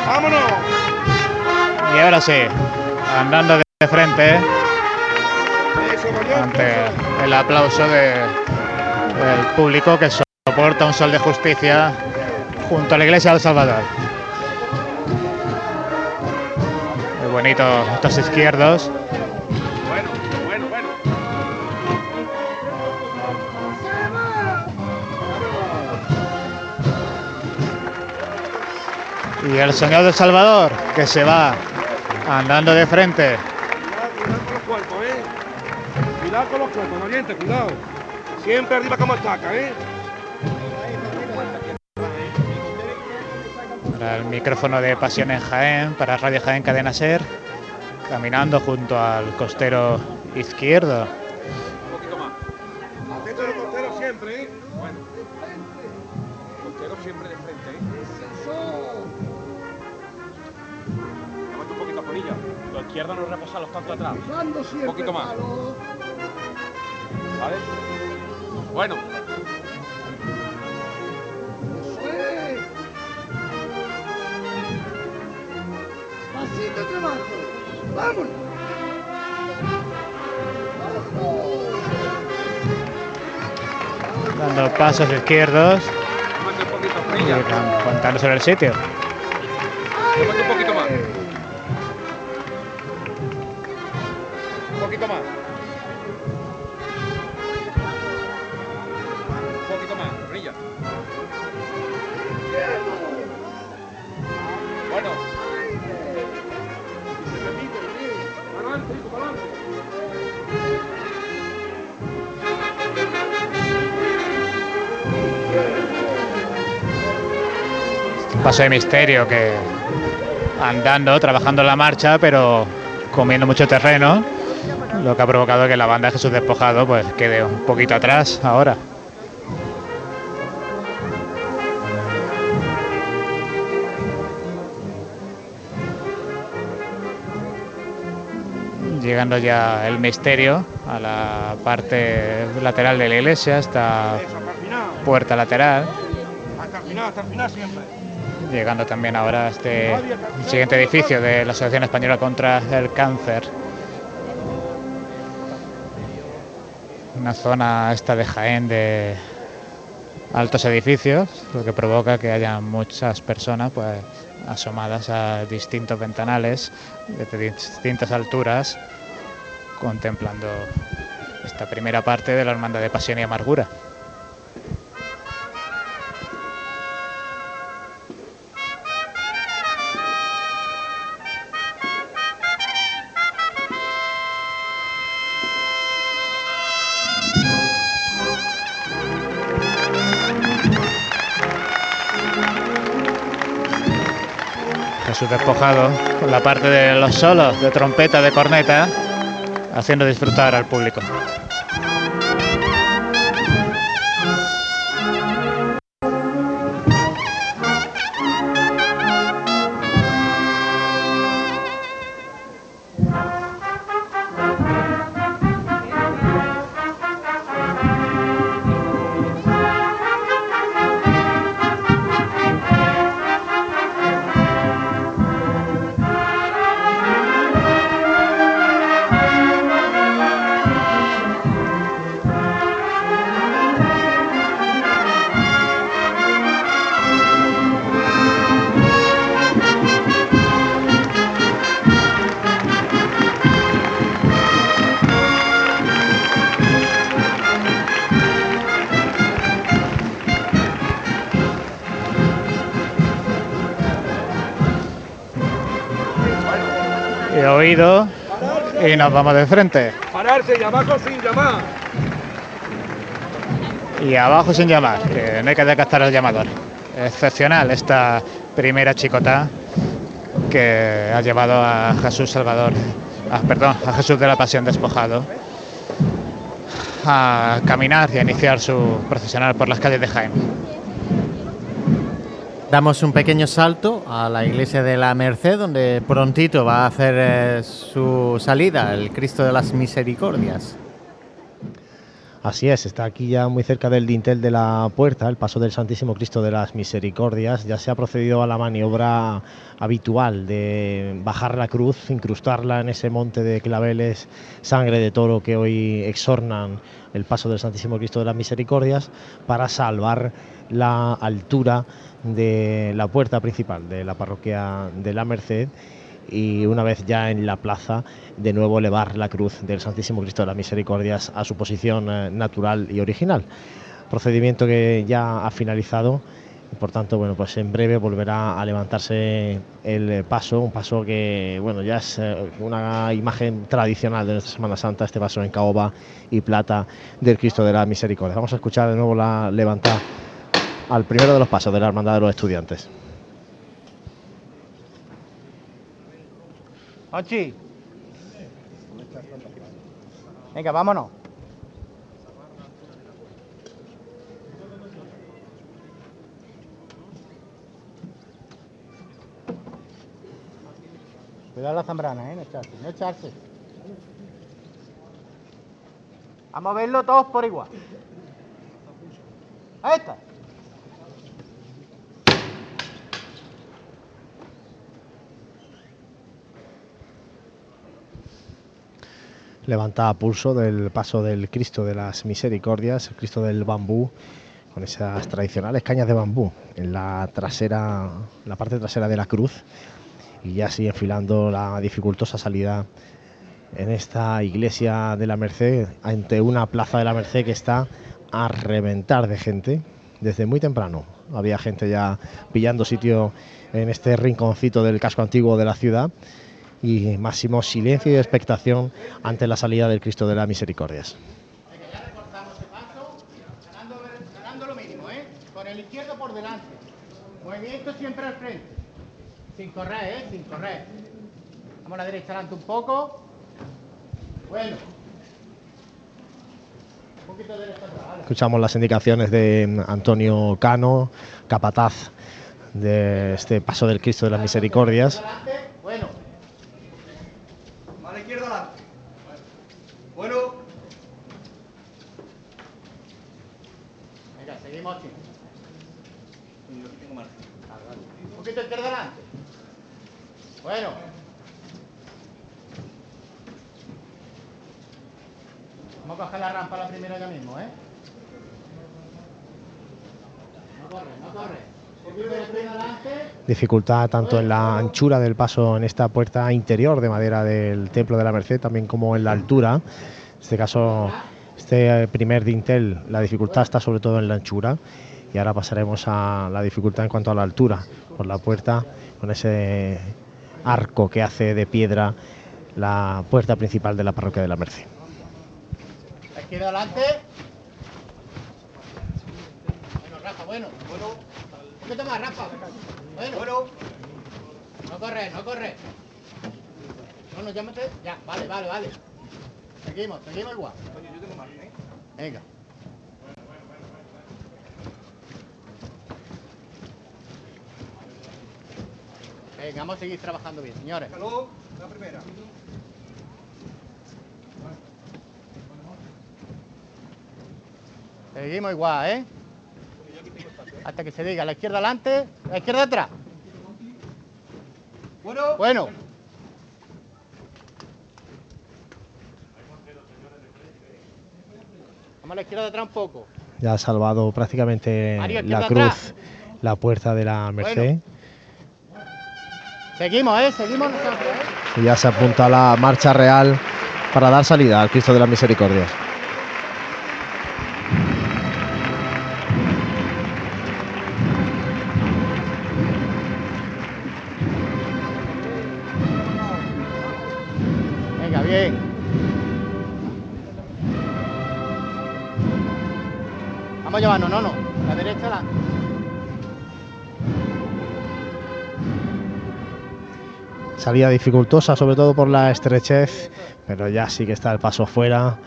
Vámonos. Y ahora sí, andando de frente ante el aplauso de, del público que soporta un sol de justicia junto a la iglesia del Salvador. Bonito estos izquierdos. Bueno, bueno, bueno. Y el señor del Salvador que se va andando de frente. Cuidado con los cuerpos, ¿eh? Cuidado con los cuerpos, oriente, cuidado. Siempre arriba como estaca, ¿eh? Para el micrófono de Pasión en Jaén, para Radio Jaén Cadena Ser, caminando junto al costero izquierdo. Un poquito más. Atento al costero siempre, ¿eh? Bueno. Costero siempre de frente, ¿eh? Levanta un poquito, Polilla. Los izquierdos no reposan los tantos atrás. Un poquito más. ¿Vale? Bueno. Vámonos. Dando pasos izquierdos y aguantando sobre el sitio. Paso de misterio que andando, trabajando en la marcha, pero comiendo mucho terreno, lo que ha provocado que la banda de Jesús Despojado pues quede un poquito atrás ahora. llegando ya el misterio a la parte lateral de la iglesia, esta puerta lateral. Llegando también ahora a este siguiente edificio de la Asociación Española contra el Cáncer. Una zona esta de Jaén de altos edificios, lo que provoca que haya muchas personas pues asomadas a distintos ventanales de distintas alturas contemplando esta primera parte de la Hermandad de Pasión y Amargura. Con la parte de los solos de trompeta, de corneta, haciendo disfrutar al público. Nos vamos de frente. Pararse y abajo sin llamar. Y abajo sin llamar, que no hay que desgastar el llamador. Excepcional esta primera chicota que ha llevado a Jesús Salvador, a, perdón, a Jesús de la Pasión despojado a caminar y a iniciar su procesional por las calles de Jaén. Damos un pequeño salto a la iglesia de la Merced, donde prontito va a hacer eh, su salida el Cristo de las Misericordias. Así es, está aquí ya muy cerca del dintel de la puerta, el paso del Santísimo Cristo de las Misericordias. Ya se ha procedido a la maniobra habitual de bajar la cruz, incrustarla en ese monte de claveles, sangre de toro que hoy exornan el paso del Santísimo Cristo de las Misericordias, para salvar la altura de la puerta principal de la parroquia de la Merced y una vez ya en la plaza, de nuevo elevar la cruz del Santísimo Cristo de las Misericordias a su posición eh, natural y original. Procedimiento que ya ha finalizado por tanto, bueno, pues en breve volverá a levantarse el paso, un paso que, bueno, ya es eh, una imagen tradicional de nuestra Semana Santa, este paso en caoba y plata del Cristo de la Misericordia. Vamos a escuchar de nuevo la levantada al primero de los pasos de la Hermandad de los Estudiantes. Ochi. Venga, vámonos. Cuidado la zambrana, ¿eh? No echarse, no echarse. Vamos a verlo todos por igual. Ahí está. Levanta a pulso del paso del Cristo de las Misericordias, el Cristo del bambú, con esas tradicionales cañas de bambú en la trasera, la parte trasera de la cruz, y ya sigue enfilando la dificultosa salida en esta iglesia de la Merced, ante una plaza de la Merced que está a reventar de gente desde muy temprano. Había gente ya pillando sitio en este rinconcito del casco antiguo de la ciudad y máximo silencio y expectación ante la salida del Cristo de las Misericordias. Movimiento siempre al frente. Sin correr, ¿eh? Sin correr. Bueno. Escuchamos las indicaciones de Antonio Cano, capataz de este paso del Cristo de las Misericordias. Bueno. A la izquierda adelante. Bueno, Venga, seguimos aquí. Un poquito izquierda adelante. Bueno. Vamos a coger la rampa la primera ya mismo, ¿eh? No corre, no corre. Dificultad tanto en la anchura del paso en esta puerta interior de madera del Templo de la Merced, también como en la altura. En este caso, este primer dintel, la dificultad está sobre todo en la anchura. Y ahora pasaremos a la dificultad en cuanto a la altura, por la puerta, con ese arco que hace de piedra la puerta principal de la parroquia de la Merced. La izquierda adelante. Bueno, Rafa, bueno. Bueno. Un poquito más, Rafa. Bueno. Bueno. No corre, no corre. No, no, llámate. Ya, vale, vale, vale. Seguimos, seguimos igual. Venga. Venga, vamos a seguir trabajando bien, señores. caló, la primera. Seguimos igual, ¿eh? Hasta que se diga la izquierda adelante, la izquierda atrás. Bueno, Bueno. Vamos a la izquierda atrás un poco. Ya ha salvado prácticamente Mario, la cruz, atrás. la puerta de la Merced. Bueno. Seguimos, ¿eh? Seguimos nosotros, ¿eh? Y ya se apunta la marcha real para dar salida al Cristo de las Misericordias. Salida dificultosa, sobre todo por la estrechez, pero ya sí que está el paso fuera.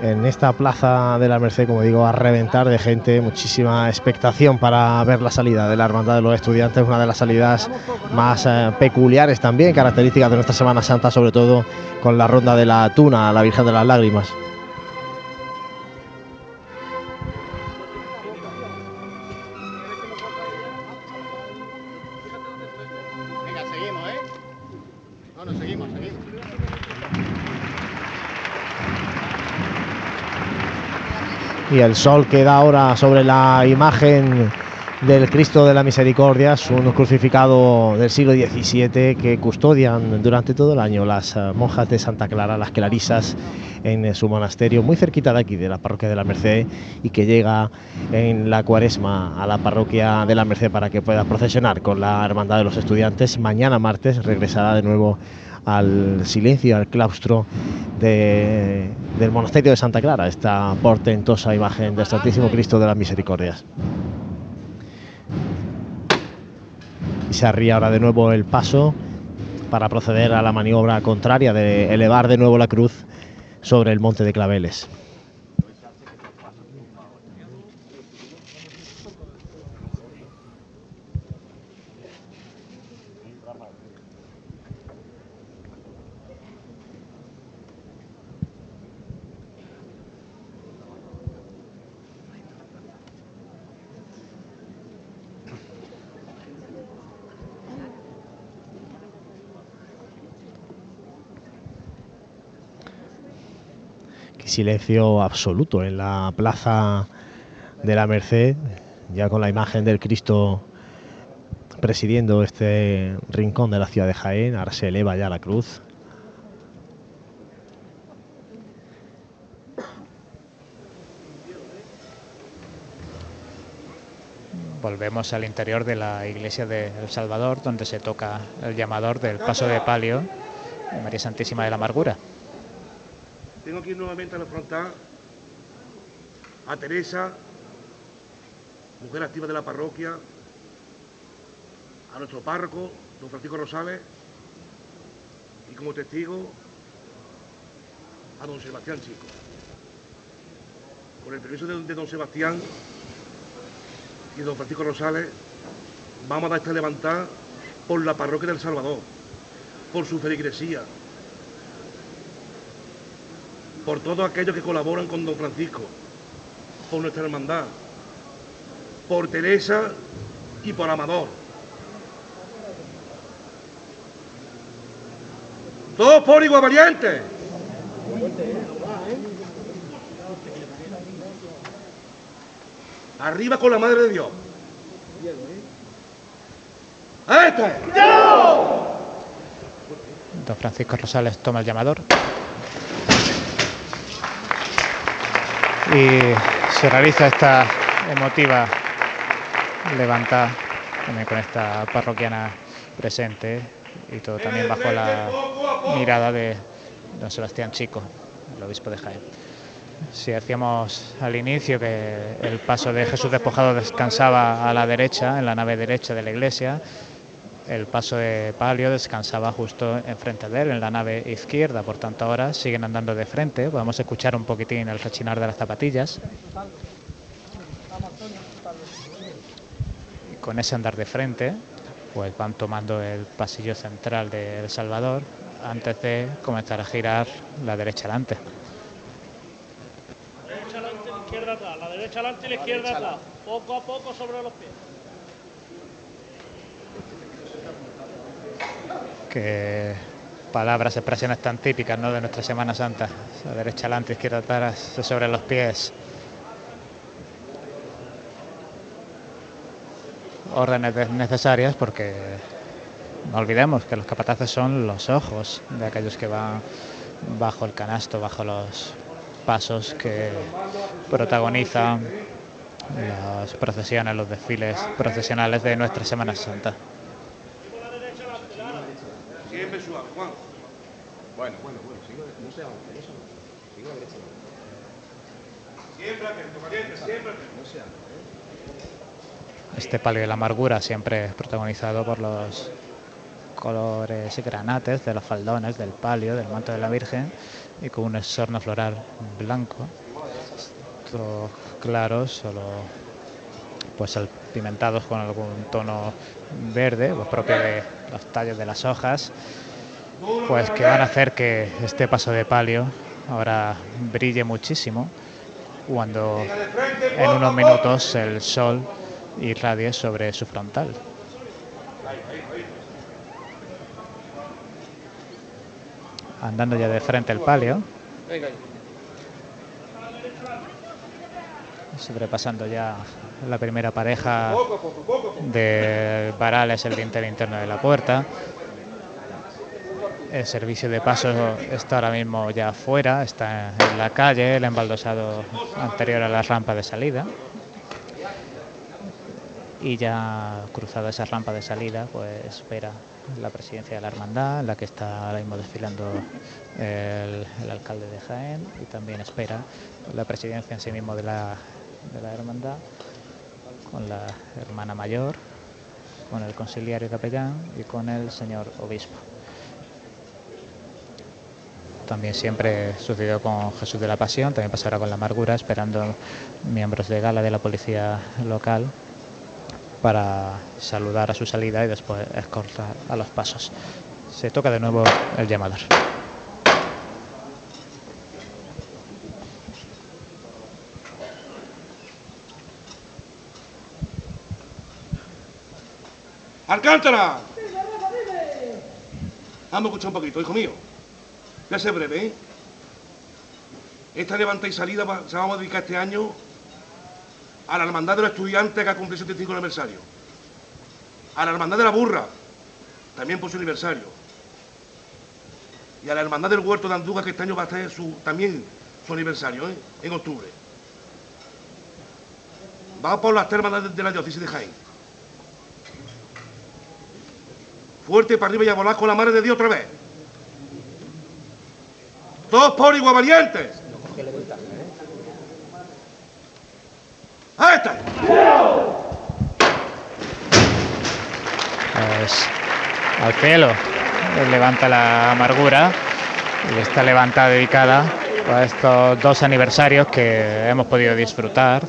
En esta plaza de la Merced, como digo, a reventar de gente, muchísima expectación para ver la salida de la Hermandad de los Estudiantes, una de las salidas más eh, peculiares también, características de nuestra Semana Santa, sobre todo con la ronda de la Tuna, la Virgen de las Lágrimas. Y el sol que da ahora sobre la imagen del Cristo de la Misericordia, es un crucificado del siglo XVII que custodian durante todo el año las eh, monjas de Santa Clara, las clarisas, en eh, su monasterio, muy cerquita de aquí, de la parroquia de la Merced, y que llega en la cuaresma a la parroquia de la Merced para que pueda procesionar con la Hermandad de los Estudiantes. Mañana martes regresará de nuevo al silencio, al claustro de- del monasterio de Santa Clara, esta portentosa imagen del Santísimo Cristo de las Misericordias. Y se arría ahora de nuevo el paso para proceder a la maniobra contraria de elevar de nuevo la cruz sobre el monte de Claveles. Silencio absoluto en la plaza de la Merced, ya con la imagen del Cristo presidiendo este rincón de la ciudad de Jaén. Ahora se eleva ya la cruz. Volvemos al interior de la iglesia de El Salvador, donde se toca el llamador del paso de palio de María Santísima de la Amargura. Tengo aquí nuevamente a la frontal. A Teresa mujer activa de la parroquia, a nuestro párroco, don Francisco Rosales, y como testigo a don Sebastián Chico. Con el permiso de, don Sebastián y don Francisco Rosales, vamos a dar esta levantada por la parroquia del Salvador, por su feligresía, por todos aquellos que colaboran con don Francisco, por nuestra hermandad, por Teresa y por Amador. Todos por igual valiente. Arriba con la Madre de Dios. ¡A este! Don Francisco Rosales toma el llamador. Y se realiza esta emotiva levanta también con esta parroquiana presente y todo también bajo la mirada de don Sebastián Chico, el obispo de Jaén. Si hacíamos al inicio que el paso de Jesús despojado descansaba a la derecha, en la nave derecha de la iglesia, el paso de palio descansaba justo enfrente de él, en la nave izquierda, por tanto ahora siguen andando de frente. Podemos escuchar un poquitín el rechinar de las zapatillas. Con ese andar de frente, pues van tomando el pasillo central de El Salvador antes de comenzar a girar la derecha adelante. La derecha adelante, la izquierda atrás. Poco a poco sobre los pies. Que palabras, expresiones tan típicas ¿no? de nuestra Semana Santa. A derecha adelante, izquierda atrás, sobre los pies. Órdenes necesarias porque no olvidemos que los capataces son los ojos de aquellos que van bajo el canasto, bajo los pasos que protagonizan las procesiones, los desfiles procesionales de nuestra Semana Santa. Siempre suave, Juan. Bueno, bueno, bueno, sigo, no se avance, eso no. Sigo a derecha. Este palio de la amargura siempre es protagonizado por los colores granates de los faldones del palio, del manto de la Virgen y con un exorno floral blanco. Todos claros, solo pues pimentados con algún tono verde, pues propio de los tallos de las hojas, pues que van a hacer que este paso de palio ahora brille muchísimo cuando en unos minutos el sol irradie sobre su frontal. Andando ya de frente el palio. Sobrepasando ya la primera pareja de varales, el dintel interno de la puerta. El servicio de paso está ahora mismo ya fuera, está en la calle, el embaldosado anterior a la rampa de salida. Y ya cruzada esa rampa de salida, pues espera la presidencia de la hermandad, en la que está ahora mismo desfilando el, el alcalde de Jaén, y también espera la presidencia en sí mismo de la, de la hermandad, con la hermana mayor, con el conciliario capellán y con el señor obispo. También siempre sucedió con Jesús de la Pasión, también pasará con la amargura, esperando miembros de gala de la policía local para saludar a su salida y después escortar a los pasos. Se toca de nuevo el llamador. ¡Alcántara! Vamos a escuchar un poquito, hijo mío. Voy a ser breve, ¿eh? Esta levanta y salida va- se vamos a dedicar este año a la Hermandad de los Estudiantes que ha cumplido 75 aniversario. A la Hermandad de la Burra, también por su aniversario. Y a la Hermandad del Huerto de Andújar, que este año va a tener su, también su aniversario, ¿eh? En octubre. Vamos por las hermandades de la diócesis de Jaén. Fuerte para arriba y a volar con la madre de Dios otra vez. Todos pobres y valientes. Ahí está. Pues, al pelo. Levanta la amargura y esta levanta dedicada a estos dos aniversarios que hemos podido disfrutar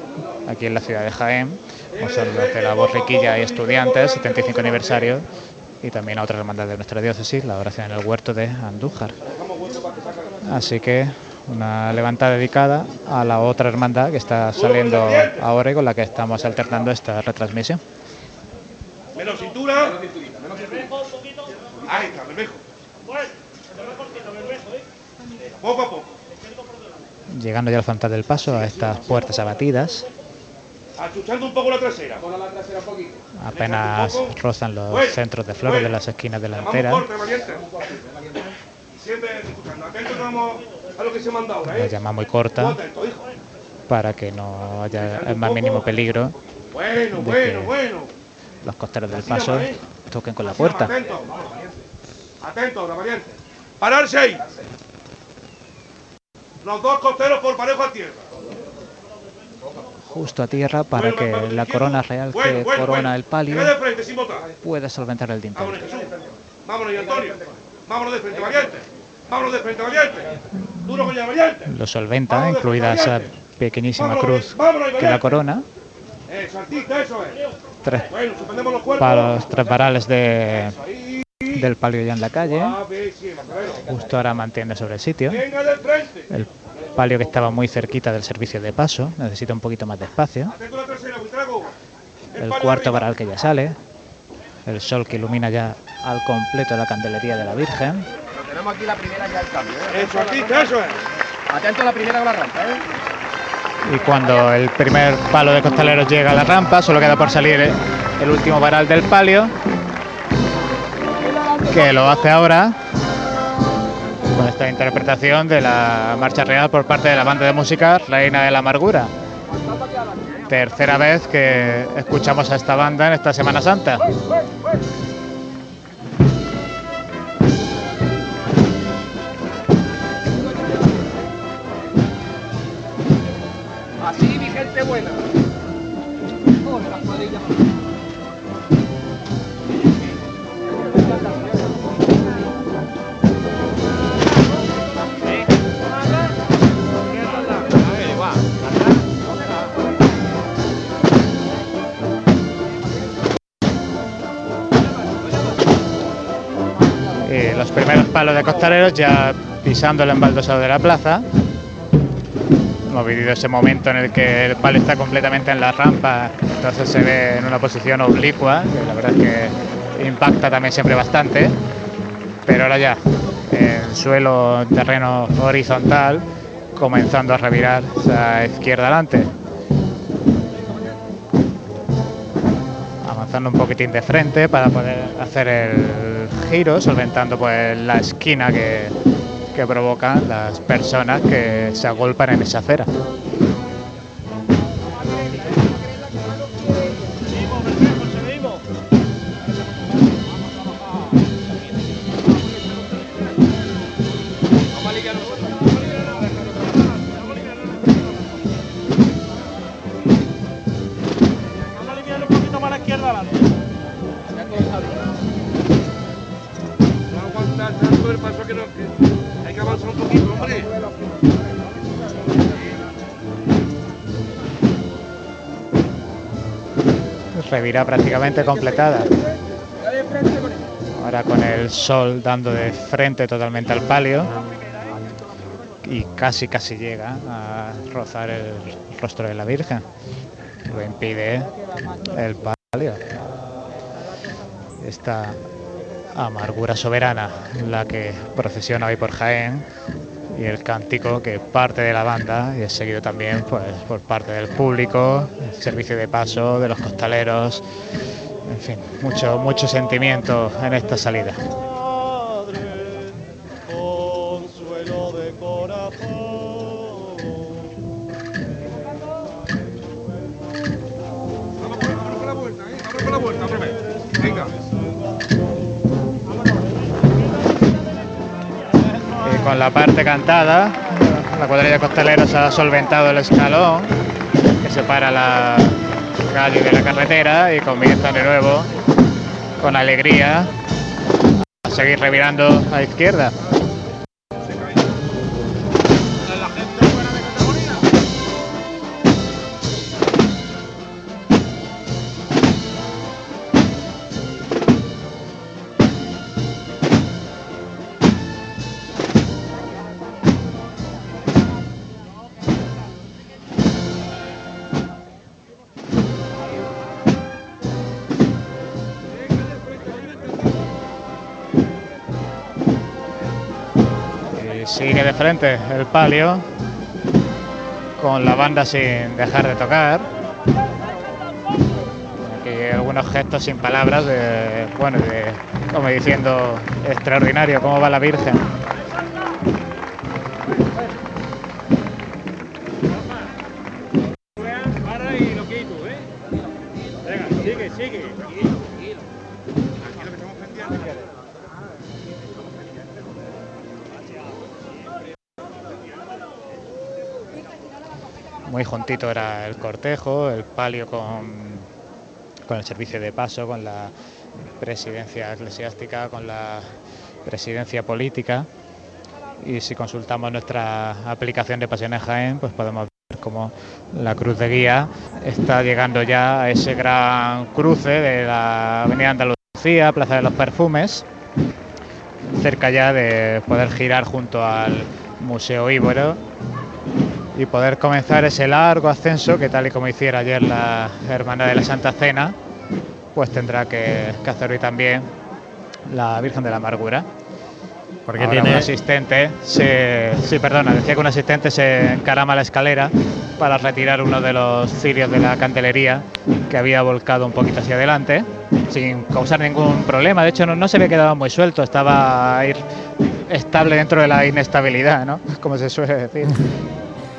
aquí en la ciudad de Jaén, como son de la Borriquilla y Estudiantes, 75 aniversario, y también a otra hermandad de nuestra diócesis, la oración en el huerto de Andújar. Así que una levantada dedicada a la otra hermandad que está saliendo ahora y con la que estamos alternando esta retransmisión. Menos cintura. Ahí está, bermejo. Poco a poco. Llegando ya al fantasma del paso a estas puertas abatidas. Achuchando un poco la trasera. Apenas rozan los centros de flores de las esquinas delanteras. Una ¿eh? llama muy corta para que no haya el más mínimo peligro Bueno, de bueno, que bueno. los costeros del paso ¿eh? toquen con la puerta. Atento. Variante. Pararse ahí. Los dos costeros por parejo a tierra. Justo a tierra para que la corona real que corona el palio pueda solventar el dintel. Vámonos, Antonio. Vámonos de frente, valiente. Vámonos de frente, valiente. Duro con ella, valiente. Lo solventa, incluida esa pequeñísima cruz vámonos, que la corona. Eso, artista, eso es. Tres Bueno, suspendemos los cuerpos. palos, tres varales de, del palio ya en la calle. Justo ahora mantiene sobre el sitio. El palio que estaba muy cerquita del servicio de paso necesita un poquito más de espacio. El cuarto varal que ya sale. El sol que ilumina ya al completo la candelería de la Virgen. Tenemos aquí la primera ya al cambio. ¿eh? Eso, artista, eso es. Atento a la primera con la rampa, ¿eh? Y cuando el primer palo de costaleros llega a la rampa, solo queda por salir el último varal del palio, que lo hace ahora con esta interpretación de la marcha real por parte de la banda de música Reina de la Amargura. Tercera vez que escuchamos a esta banda en esta Semana Santa. Palos de costaleros ya pisando el embaldosado de la plaza. Hemos vivido ese momento en el que el palo está completamente en la rampa, entonces se ve en una posición oblicua, que la verdad es que impacta también siempre bastante. Pero ahora ya, en suelo, terreno horizontal, comenzando a revirar esa izquierda adelante. Un poquitín de frente para poder hacer el giro, solventando pues la esquina que, que provocan las personas que se agolpan en esa acera. Prácticamente completada. Ahora con el sol dando de frente totalmente al palio y casi casi llega a rozar el rostro de la Virgen. Lo impide el palio. Esta amargura soberana la que procesiona hoy por Jaén y el cántico que parte de la banda y es seguido también pues, por parte del público, el servicio de paso, de los costaleros, en fin, mucho, mucho sentimiento en esta salida. La parte cantada, la cuadrilla de costaleros ha solventado el escalón que separa la calle de la carretera y comienzan de nuevo con alegría a seguir revirando a la sigue de frente el palio con la banda sin dejar de tocar. Aquí algunos gestos sin palabras, de, bueno, de, como diciendo extraordinario, cómo va la Virgen. Juntito era el cortejo, el palio con, con el servicio de paso, con la presidencia eclesiástica, con la presidencia política. Y si consultamos nuestra aplicación de Pasiones Jaén, pues podemos ver cómo la cruz de guía está llegando ya a ese gran cruce de la Avenida Andalucía, Plaza de los Perfumes, cerca ya de poder girar junto al Museo Íboro y poder comenzar ese largo ascenso que tal y como hiciera ayer la Hermana de la Santa Cena, pues tendrá que, hacer hoy también la Virgen de la Amargura. Porque tiene un asistente, se, sí, perdona, decía que un asistente se encarama la escalera para retirar uno de los cirios de la candelería que había volcado un poquito hacia adelante, sin causar ningún problema. De hecho, no, no se había quedado muy suelto, estaba ir estable dentro de la inestabilidad, ¿no? Como se suele decir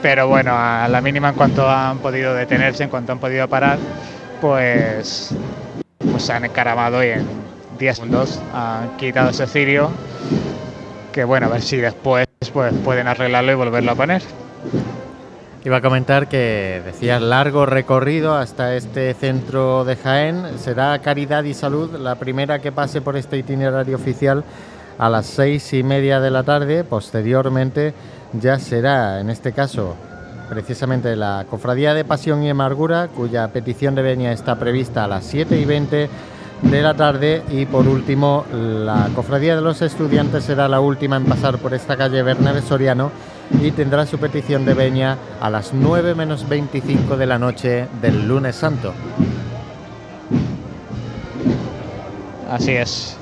pero bueno, a la mínima en cuanto han podido detenerse, en cuanto han podido parar, pues, pues se han encaramado y en 10 segundos han quitado ese cirio, que bueno, a ver si después pues, pueden arreglarlo y volverlo a poner. Iba a comentar que decías largo recorrido hasta este centro de Jaén. Será Caridad y Salud la primera que pase por este itinerario oficial a las seis y media de la tarde. Posteriormente ya será, en este caso, precisamente la Cofradía de Pasión y Amargura, cuya petición de venia está prevista a las 7 y 20 de la tarde. Y por último, la Cofradía de los Estudiantes será la última en pasar por esta calle Bernabé Soriano y tendrá su petición de venia a las 9 menos 25 de la noche del lunes santo. Así es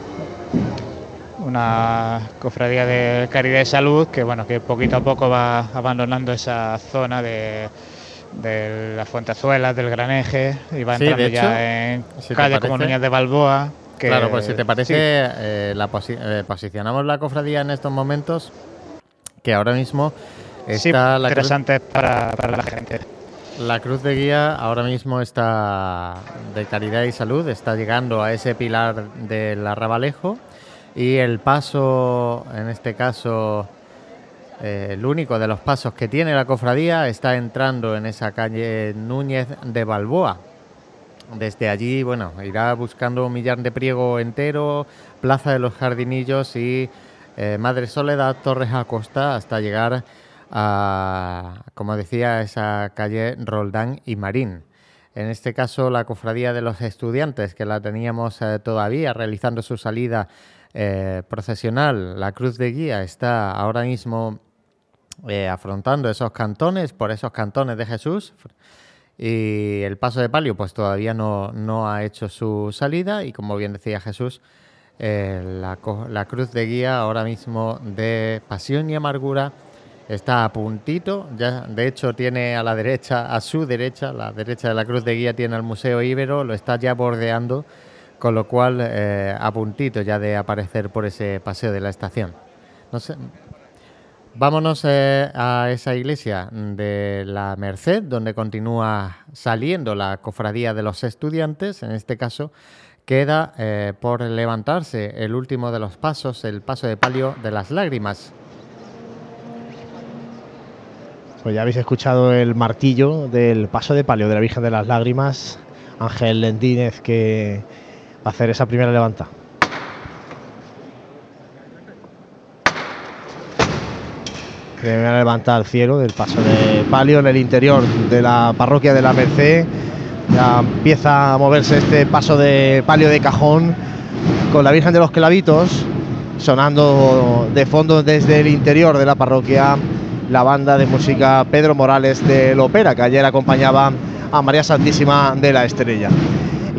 una cofradía de caridad y salud que bueno que poquito a poco va abandonando esa zona de, de las Fuentezuelas, del Graneje y va entrando ya en calle como Niñas de Balboa. claro, pues si te parece, eh, la eh, posicionamos la cofradía en estos momentos que ahora mismo está la interesante para, para la gente. La cruz de guía ahora mismo está de caridad y salud, está llegando a ese pilar del arrabalejo y el paso, en este caso, eh, el único de los pasos que tiene la cofradía está entrando en esa calle Núñez de Balboa. Desde allí, bueno, irá buscando un millar de priego entero, Plaza de los Jardinillos y eh, Madre Soledad, Torres Acosta, hasta llegar a, como decía, esa calle Roldán y Marín. En este caso, la cofradía de los estudiantes, que la teníamos eh, todavía realizando su salida eh, procesional, la cruz de guía, está ahora mismo eh, afrontando esos cantones, por esos cantones de Jesús. Y el paso de palio, pues todavía no, no ha hecho su salida. Y como bien decía Jesús, eh, la, la, cruz de guía ahora mismo de pasión y amargura está a puntito. Ya, de hecho, tiene a la derecha, a su derecha, la derecha de la cruz de guía tiene el Museo Ibero, lo está ya bordeando con lo cual eh, a puntito ya de aparecer por ese paseo de la estación. No. Vámonos eh, a esa iglesia de la Merced, donde continúa saliendo la cofradía de los estudiantes. En este caso, queda eh, por levantarse el último de los pasos, el paso de palio de las lágrimas. Pues ya habéis escuchado el martillo del paso de palio de la Virgen de las Lágrimas, Ángel Lendínez, que hacer esa primera levanta. Primera levanta al cielo del paso de palio en el interior de la parroquia de la Merced. Ya empieza a moverse este paso de palio de cajón con la Virgen de los Clavitos sonando de fondo desde el interior de la parroquia la banda de música Pedro Morales de Lopera, que ayer acompañaba a María Santísima de la Estrella.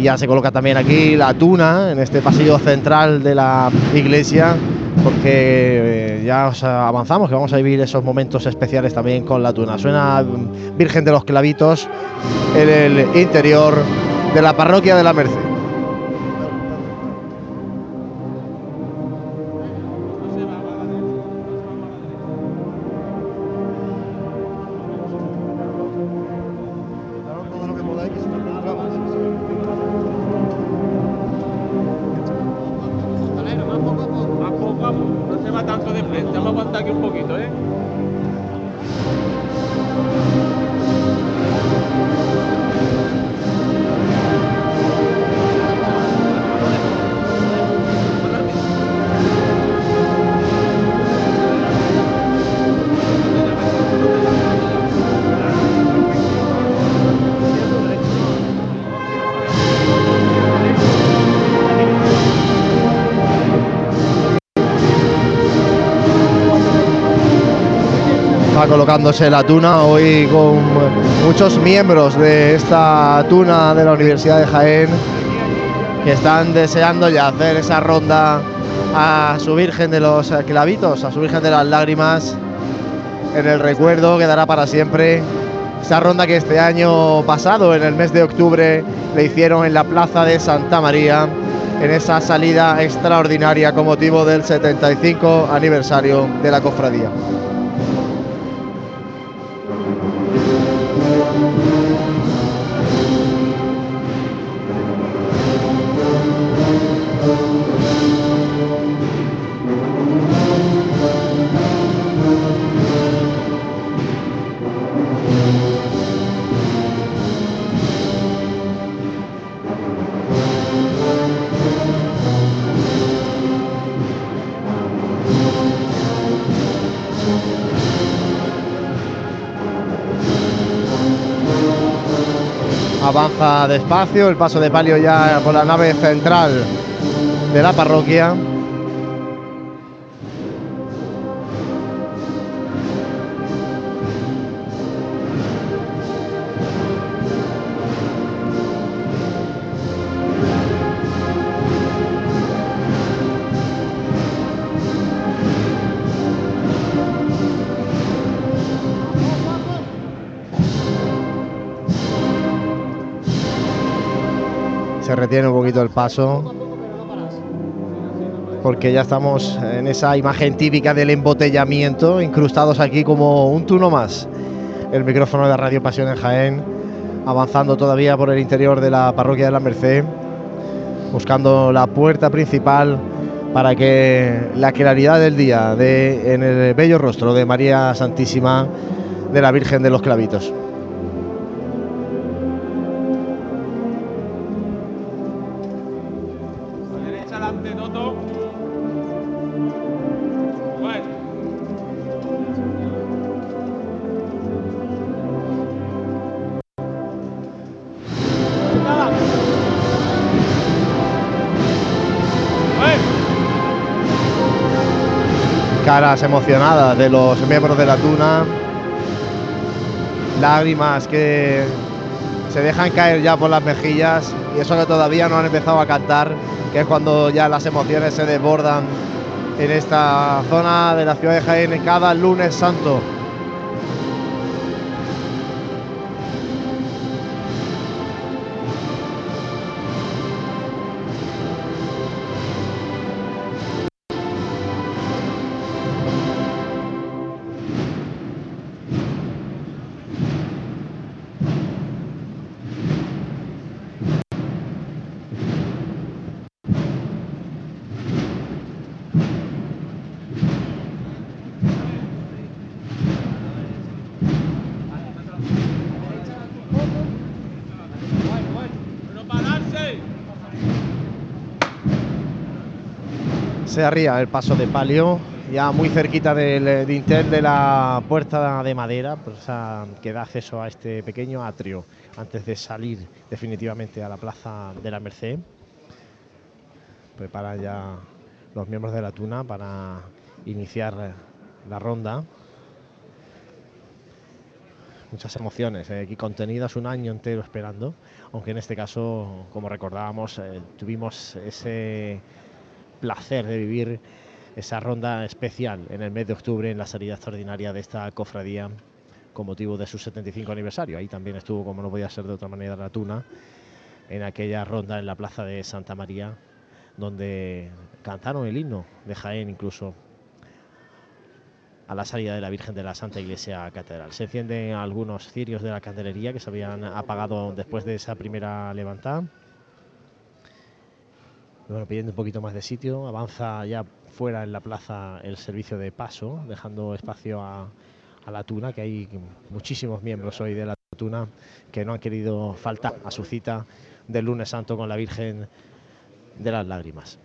Y ya se coloca también aquí la tuna en este pasillo central de la iglesia, porque eh, ya avanzamos, que vamos a vivir esos momentos especiales también con la tuna. Suena Virgen de los Clavitos en el interior de la parroquia de la Merced. Colocándose la tuna hoy con muchos miembros de esta tuna de la Universidad de Jaén que están deseando ya hacer esa ronda a su Virgen de los Clavitos, a su Virgen de las Lágrimas, en el recuerdo quedará para siempre esa ronda que este año pasado, en el mes de octubre, le hicieron en la Plaza de Santa María, en esa salida extraordinaria con motivo del 75 aniversario de la cofradía. Avanza despacio, el paso de palio ya por la nave central de la parroquia. El paso. Porque ya estamos en esa imagen típica del embotellamiento, incrustados aquí como un tuno más. El micrófono de Radio Pasión en Jaén, avanzando todavía por el interior de la parroquia de la Merced, buscando la puerta principal para que la claridad del día de, en el bello rostro de María Santísima de la Virgen de los Clavitos. Caras emocionadas de los miembros de la tuna, lágrimas que se dejan caer ya por las mejillas y eso que todavía no han empezado a cantar, que es cuando ya las emociones se desbordan en esta zona de la ciudad de Jaén cada lunes santo. Se arría el paso de palio, ya muy cerquita del dintel de la puerta de madera, pues, que da acceso a este pequeño atrio antes de salir definitivamente a la plaza de la Merced. Preparan ya los miembros de la Tuna para iniciar la ronda. Muchas emociones eh, aquí contenidas, un año entero esperando, aunque en este caso, como recordábamos, eh, tuvimos ese placer de vivir esa ronda especial en el mes de octubre en la salida extraordinaria de esta cofradía con motivo de su 75 aniversario. Ahí también estuvo, como no podía ser de otra manera, la Tuna, en aquella ronda en la plaza de Santa María, donde cantaron el himno de Jaén incluso a la salida de la Virgen de la Santa Iglesia Catedral. Se encienden algunos cirios de la candelería que se habían apagado después de esa primera levantada. Bueno, pidiendo un poquito más de sitio, avanza ya fuera en la plaza el servicio de paso, dejando espacio a, a la Tuna, que hay muchísimos miembros hoy de la Tuna que no han querido faltar a su cita del lunes santo con la Virgen de las Lágrimas.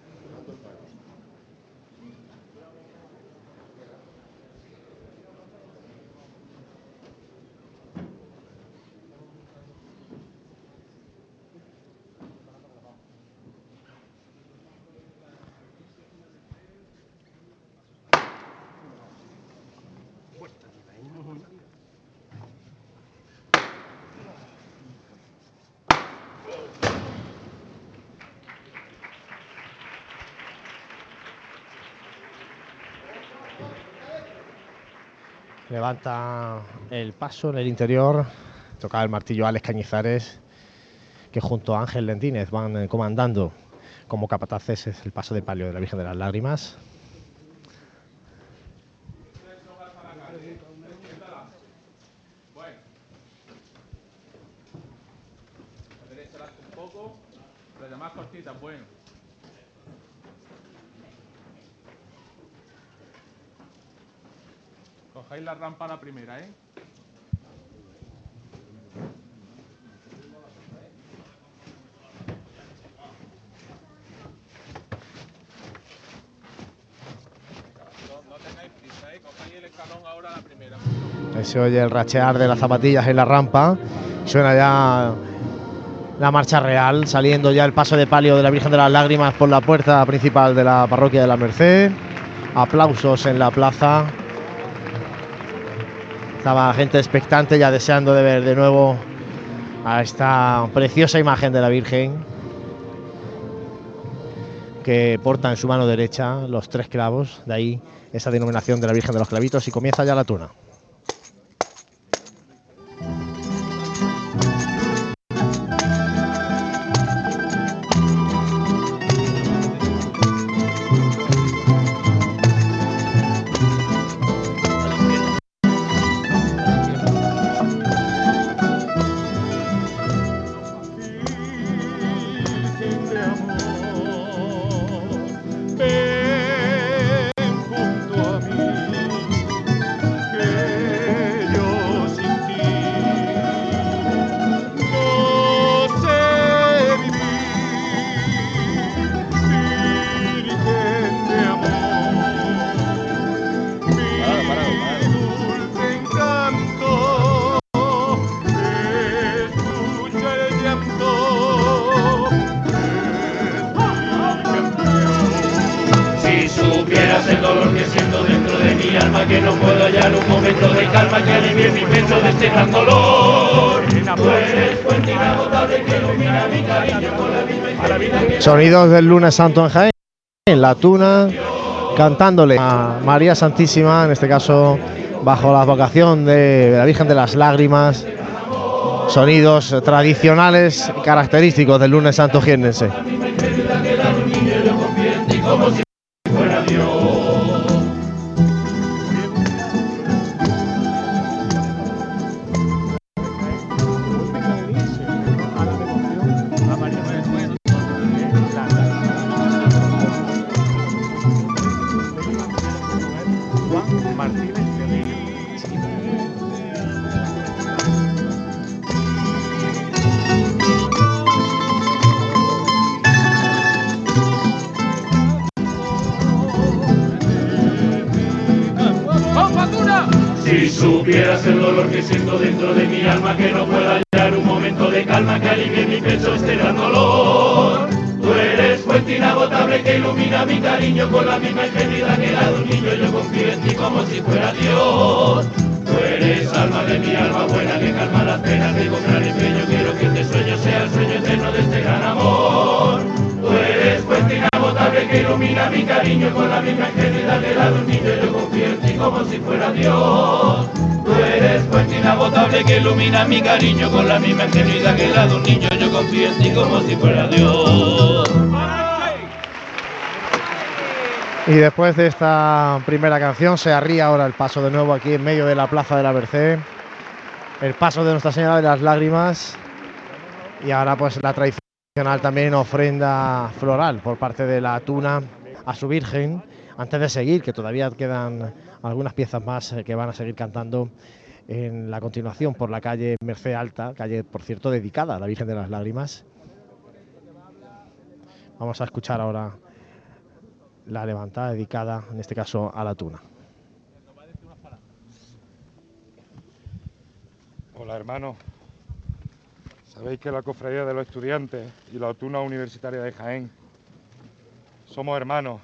Levanta el paso en el interior, toca el martillo Alex Cañizares, que junto a Ángel Lentínez van eh, comandando como capataces el paso de palio de la Virgen de las Lágrimas. la rampa la primera, ¿eh? Se oye el rachear de las zapatillas en la rampa. Suena ya la marcha real, saliendo ya el paso de palio de la Virgen de las Lágrimas por la puerta principal de la parroquia de la Merced. Aplausos en la plaza. Estaba gente expectante ya deseando de ver de nuevo a esta preciosa imagen de la Virgen que porta en su mano derecha los tres clavos, de ahí esa denominación de la Virgen de los Clavitos y comienza ya la tuna. Sonidos del lunes santo en Jaén, en la tuna, cantándole a María Santísima, en este caso bajo la vocación de la Virgen de las Lágrimas, sonidos tradicionales característicos del lunes santo jiennense. Y después de esta primera canción se arría ahora el paso de nuevo aquí en medio de la Plaza de la Merced. El paso de Nuestra Señora de las Lágrimas. Y ahora pues la tradicional también ofrenda floral por parte de la Tuna a su Virgen. Antes de seguir, que todavía quedan algunas piezas más eh, que van a seguir cantando en la continuación por la calle Merced Alta, calle por cierto dedicada a la Virgen de las Lágrimas. Vamos a escuchar ahora la levantada dedicada, en este caso, a la tuna. Hola hermanos. Sabéis que la Cofradía de los Estudiantes y la Tuna Universitaria de Jaén somos hermanos.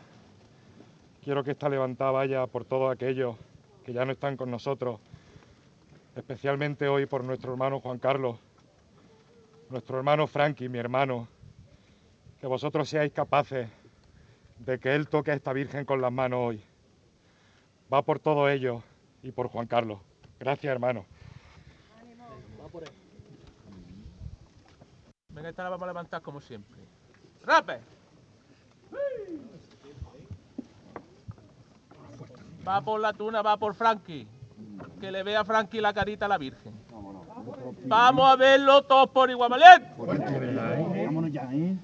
Quiero que esta levantada vaya por todos aquellos que ya no están con nosotros, especialmente hoy por nuestro hermano Juan Carlos, nuestro hermano Frankie, mi hermano, que vosotros seáis capaces de que Él toque a esta Virgen con las manos hoy. Va por todo ello y por Juan Carlos. Gracias, hermano. Venga, esta la vamos a levantar como siempre. ¡Rape! Va por la tuna, va por Frankie. Que le vea a Frankie la carita a la Virgen. Vamos a verlo todos por igual, ¿vale? Vámonos ya, ¿eh?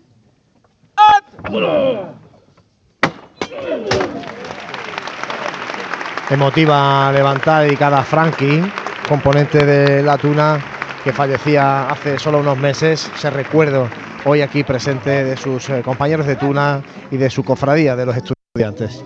Emotiva levantada dedicada a Frankie, componente de la tuna que fallecía hace solo unos meses. Se recuerdo hoy aquí presente de sus eh, compañeros de tuna y de su cofradía de los estudiantes.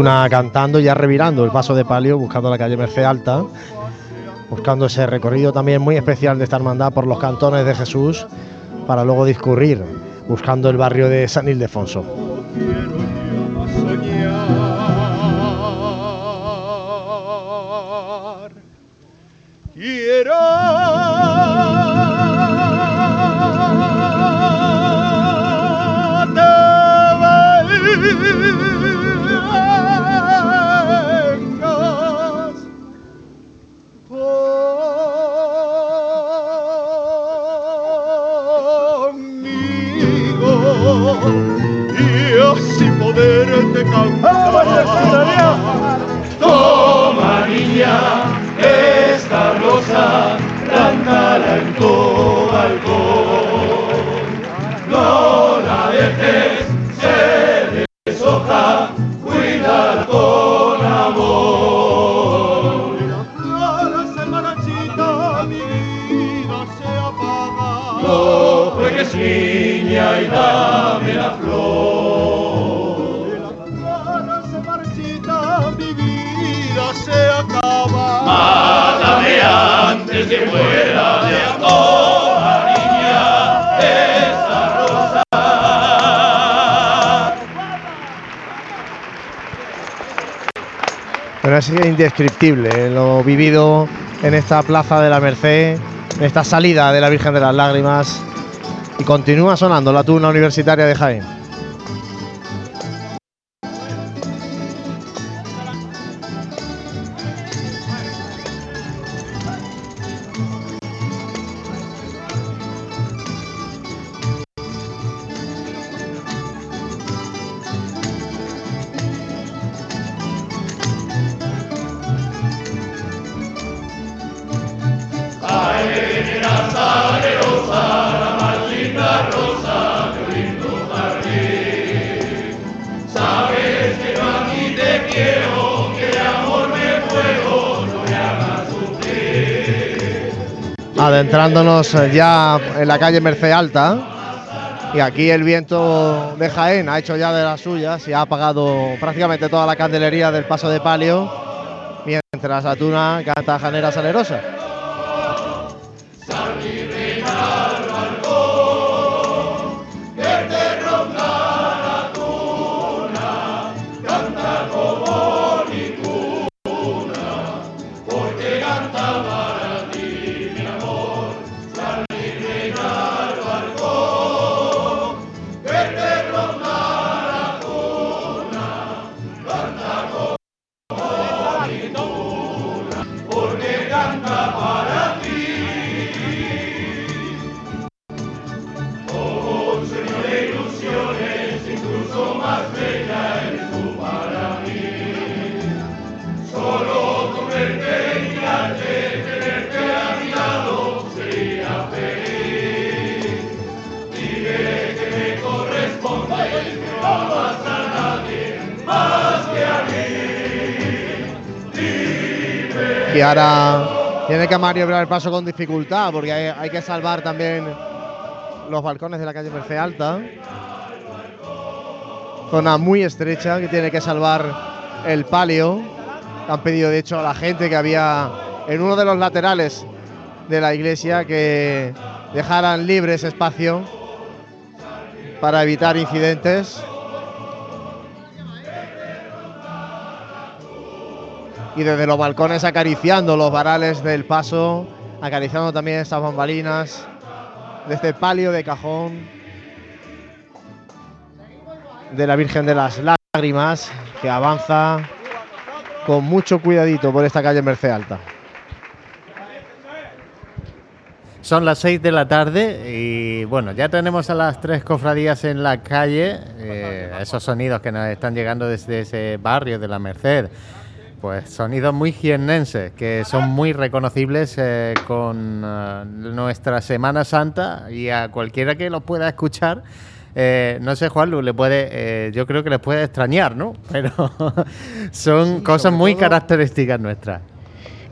Lado. Sigue la tuna cantando, ya revirando el paso de palio, buscando la calle Merced Alta, buscando ese recorrido también muy especial de esta hermandad por los cantones de Jesús, para luego discurrir, buscando el barrio de San Ildefonso. Quiero indescriptible eh, lo vivido en esta plaza de la Merced, en esta salida de la Virgen de las Lágrimas. Y continúa sonando la tuna universitaria de Jaén. Adentrándonos eh, ya en la calle Merced Alta. Y aquí el viento de Jaén ha hecho ya de las suyas y ha apagado prácticamente toda la candelería del paso de palio. Mientras la tuna canta Janera Salerosa. Ahora tiene que maniobrar el paso con dificultad porque hay, hay que salvar también los balcones de la calle Merced Alta. Zona muy estrecha que tiene que salvar el palio. Han pedido de hecho a la gente que había en uno de los laterales de la iglesia que dejaran libre ese espacio para evitar incidentes. Y desde los balcones acariciando los varales del paso, acariciando también estas bambalinas, desde el palio de cajón de la Virgen de las Lágrimas, que avanza con mucho cuidadito por esta calle Merced Alta. Son las 6 de la tarde y bueno, ya tenemos a las tres cofradías en la calle, eh, esos sonidos que nos están llegando desde ese barrio de la Merced. Pues sonidos muy jiennenses, que son muy reconocibles eh, con eh, nuestra Semana Santa y a cualquiera que los pueda escuchar. eh, no sé, Juanlu, le puede, eh, yo creo que les puede extrañar, ¿no? Pero son cosas muy características nuestras.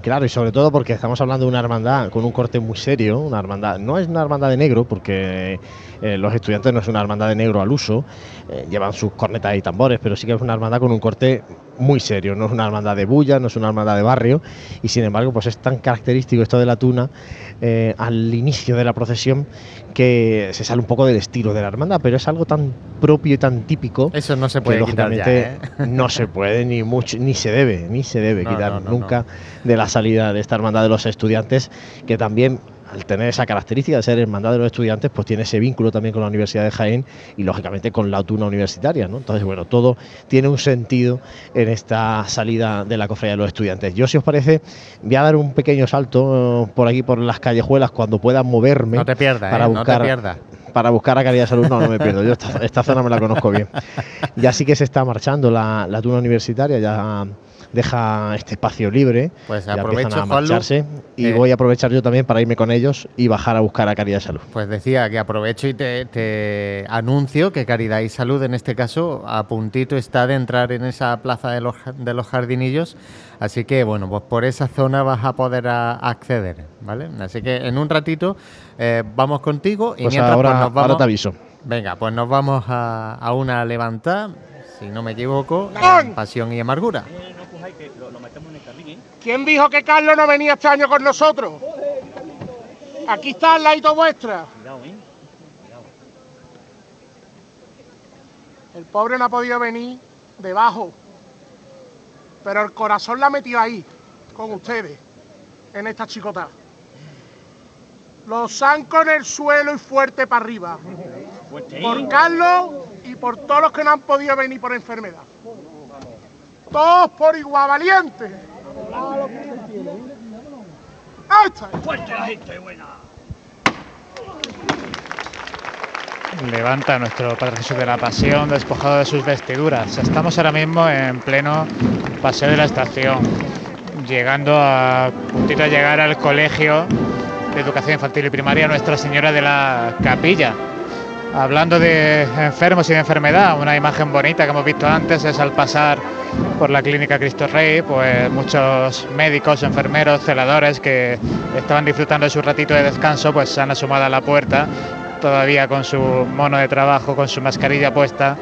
Claro, y sobre todo porque estamos hablando de una hermandad con un corte muy serio, una hermandad, no es una hermandad de negro, porque eh, los estudiantes no es una hermandad de negro al uso, eh, llevan sus cornetas y tambores, pero sí que es una hermandad con un corte muy serio, no es una hermandad de bulla, no es una hermandad de barrio, y sin embargo, pues es tan característico esto de la tuna eh, al inicio de la procesión que se sale un poco del estilo de la hermandad, pero es algo tan propio y tan típico. Eso no se que, puede ya, lógicamente, ¿eh? no se puede ni mucho, ni se debe, ni se debe No, quitar no, no, nunca de la salida de esta hermandad de los estudiantes, que también al tener esa característica de ser hermandad de los estudiantes, pues tiene ese vínculo también con la Universidad de Jaén y lógicamente con la tuna universitaria, ¿no? Entonces, bueno, todo tiene un sentido en esta salida de la cofradía de los estudiantes. Yo, si os parece, voy a dar un pequeño salto eh, por aquí, por las callejuelas, cuando pueda moverme. No te pierdas, para ¿eh? no te pierdas. para buscar a calidad de salud, no, no me pierdo. Yo esta, esta zona me la conozco bien. Ya sí que se está marchando la, la tuna universitaria, ya deja este espacio libre. Pues ya aprovecho, a marcharse y eh, voy a aprovechar yo también para irme con ellos y bajar a buscar a Caridad y Salud. Pues decía que aprovecho y te, te anuncio que Caridad y Salud en este caso a puntito está de entrar en esa plaza de los, de los jardinillos, así que bueno, pues por esa zona vas a poder a- acceder, ¿vale? Así que en un ratito eh, vamos contigo y Pues mientras ahora- pues, nos vamos... ahora te aviso. Venga, pues nos vamos a, a una levantada, si no me equivoco, en Pasión y Amargura. ¿Quién dijo que Carlos no venía este año con nosotros? Aquí está al ladito vuestra. El pobre no ha podido venir debajo, pero el corazón la ha metido ahí, con ustedes, en esta chicota. Los zancos en el suelo y fuerte para arriba. Por Carlos y por todos los que no han podido venir por enfermedad. Todos por igual valientes. Fuerte la gente buena. Levanta a nuestro Padre Jesús de la Pasión despojado de sus vestiduras. Estamos ahora mismo en pleno paseo de la estación, llegando a puntito de llegar al colegio de educación infantil y primaria Nuestra Señora de la Capilla. Hablando de enfermos y de enfermedad, una imagen bonita que hemos visto antes es al pasar por la clínica Cristo Rey, pues muchos médicos, enfermeros, celadores que estaban disfrutando de su ratito de descanso, pues se han asomado a la puerta, todavía con su mono de trabajo, con su mascarilla puesta,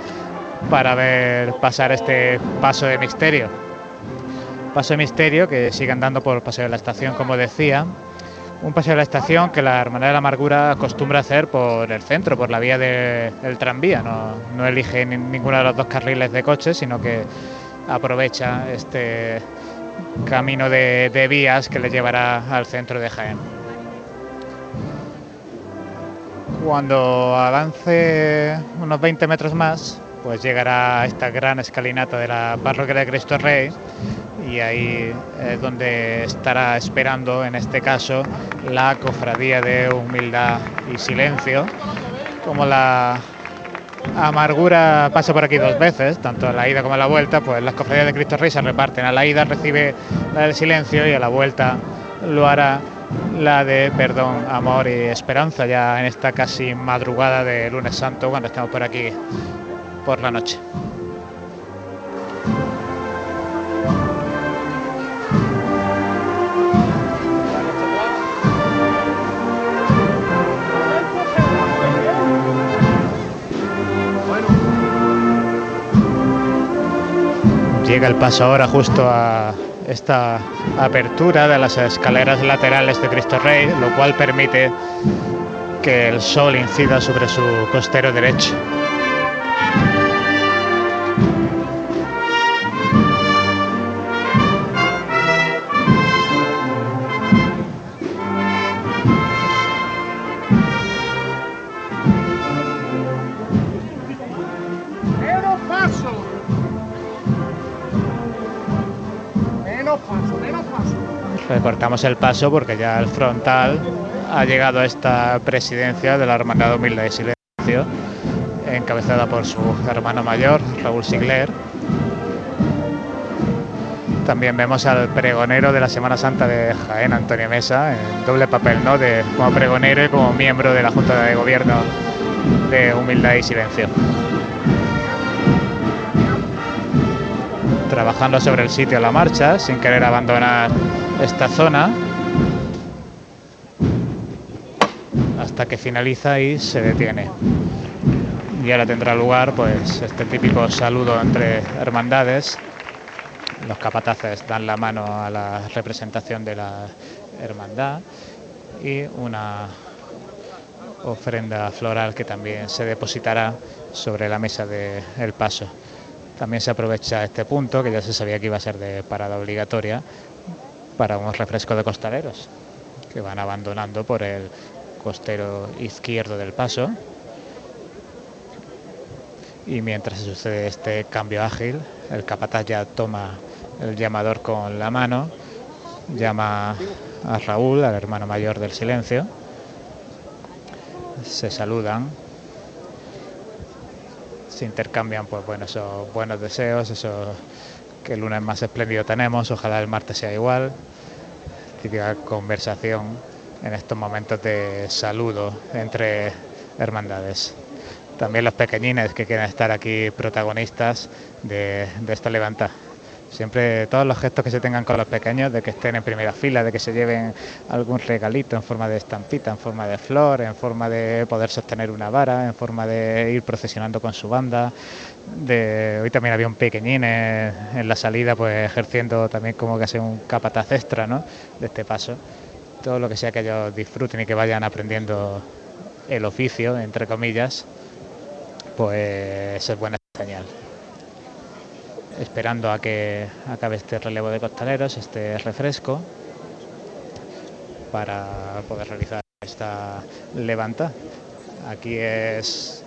para ver pasar este paso de misterio. Paso de misterio que sigue andando por el paseo de la estación, como decía. Un paseo de la estación que la Hermandad de la Amargura acostumbra hacer por el centro, por la vía de- del tranvía. No, no elige ni- ninguno de los dos carriles de coches, sino que aprovecha este camino de, de vías que le llevará al centro de Jaén. Cuando avance unos 20 metros más, pues llegará a esta gran escalinata de la parroquia de Cristo Rey y ahí es donde estará esperando, en este caso, la cofradía de humildad y silencio. Como la amargura pasa por aquí dos veces, tanto a la ida como a la vuelta, pues las cofradías de Cristo Rey se reparten. A la ida recibe la del silencio y a la vuelta lo hará la de perdón, amor y esperanza, ya en esta casi madrugada de lunes santo, cuando estamos por aquí por la noche. Llega el paso ahora justo a esta apertura de las escaleras laterales de Cristo Rey, lo cual permite que el sol incida sobre su costero derecho. Menos. Recortamos el paso porque ya el frontal ha llegado a esta presidencia de la Hermandad Humilde de Silencio, encabezada por su hermano mayor, Raúl Sigler. También vemos al pregonero de la Semana Santa de Jaén, Antonio Mesa, en doble papel, ¿no? De, como pregonero y como miembro de la Junta de Gobierno de Humildad y Silencio. Trabajando sobre el sitio a la marcha, sin querer abandonar esta zona, hasta que finaliza y se detiene. Y ahora tendrá lugar pues este típico saludo entre hermandades. Los capataces dan la mano a la representación de la hermandad y una ofrenda floral que también se depositará sobre la mesa del paso. También se aprovecha este punto, que ya se sabía que iba a ser de parada obligatoria, para unos refrescos de costaleros que van abandonando por el costero izquierdo del paso. Y mientras sucede este cambio ágil, el capataz ya toma el llamador con la mano, llama a Raúl, al hermano mayor del silencio, se saludan, se intercambian pues bueno, esos buenos deseos, esos que el lunes más espléndido tenemos, ojalá el martes sea igual. Típica conversación en estos momentos de saludo entre hermandades. También los pequeñines que quieren estar aquí protagonistas de, de esta levanta. Siempre todos los gestos que se tengan con los pequeños, de que estén en primera fila, de que se lleven algún regalito en forma de estampita, en forma de flor, en forma de poder sostener una vara, en forma de ir procesionando con su banda. De, hoy también había un pequeñín en, en la salida, pues ejerciendo también como que hace un capataz extra ¿no? de este paso. Todo lo que sea que ellos disfruten y que vayan aprendiendo el oficio, entre comillas, pues es buena señal esperando a que acabe este relevo de costaleros, este refresco, para poder realizar esta levanta. Aquí es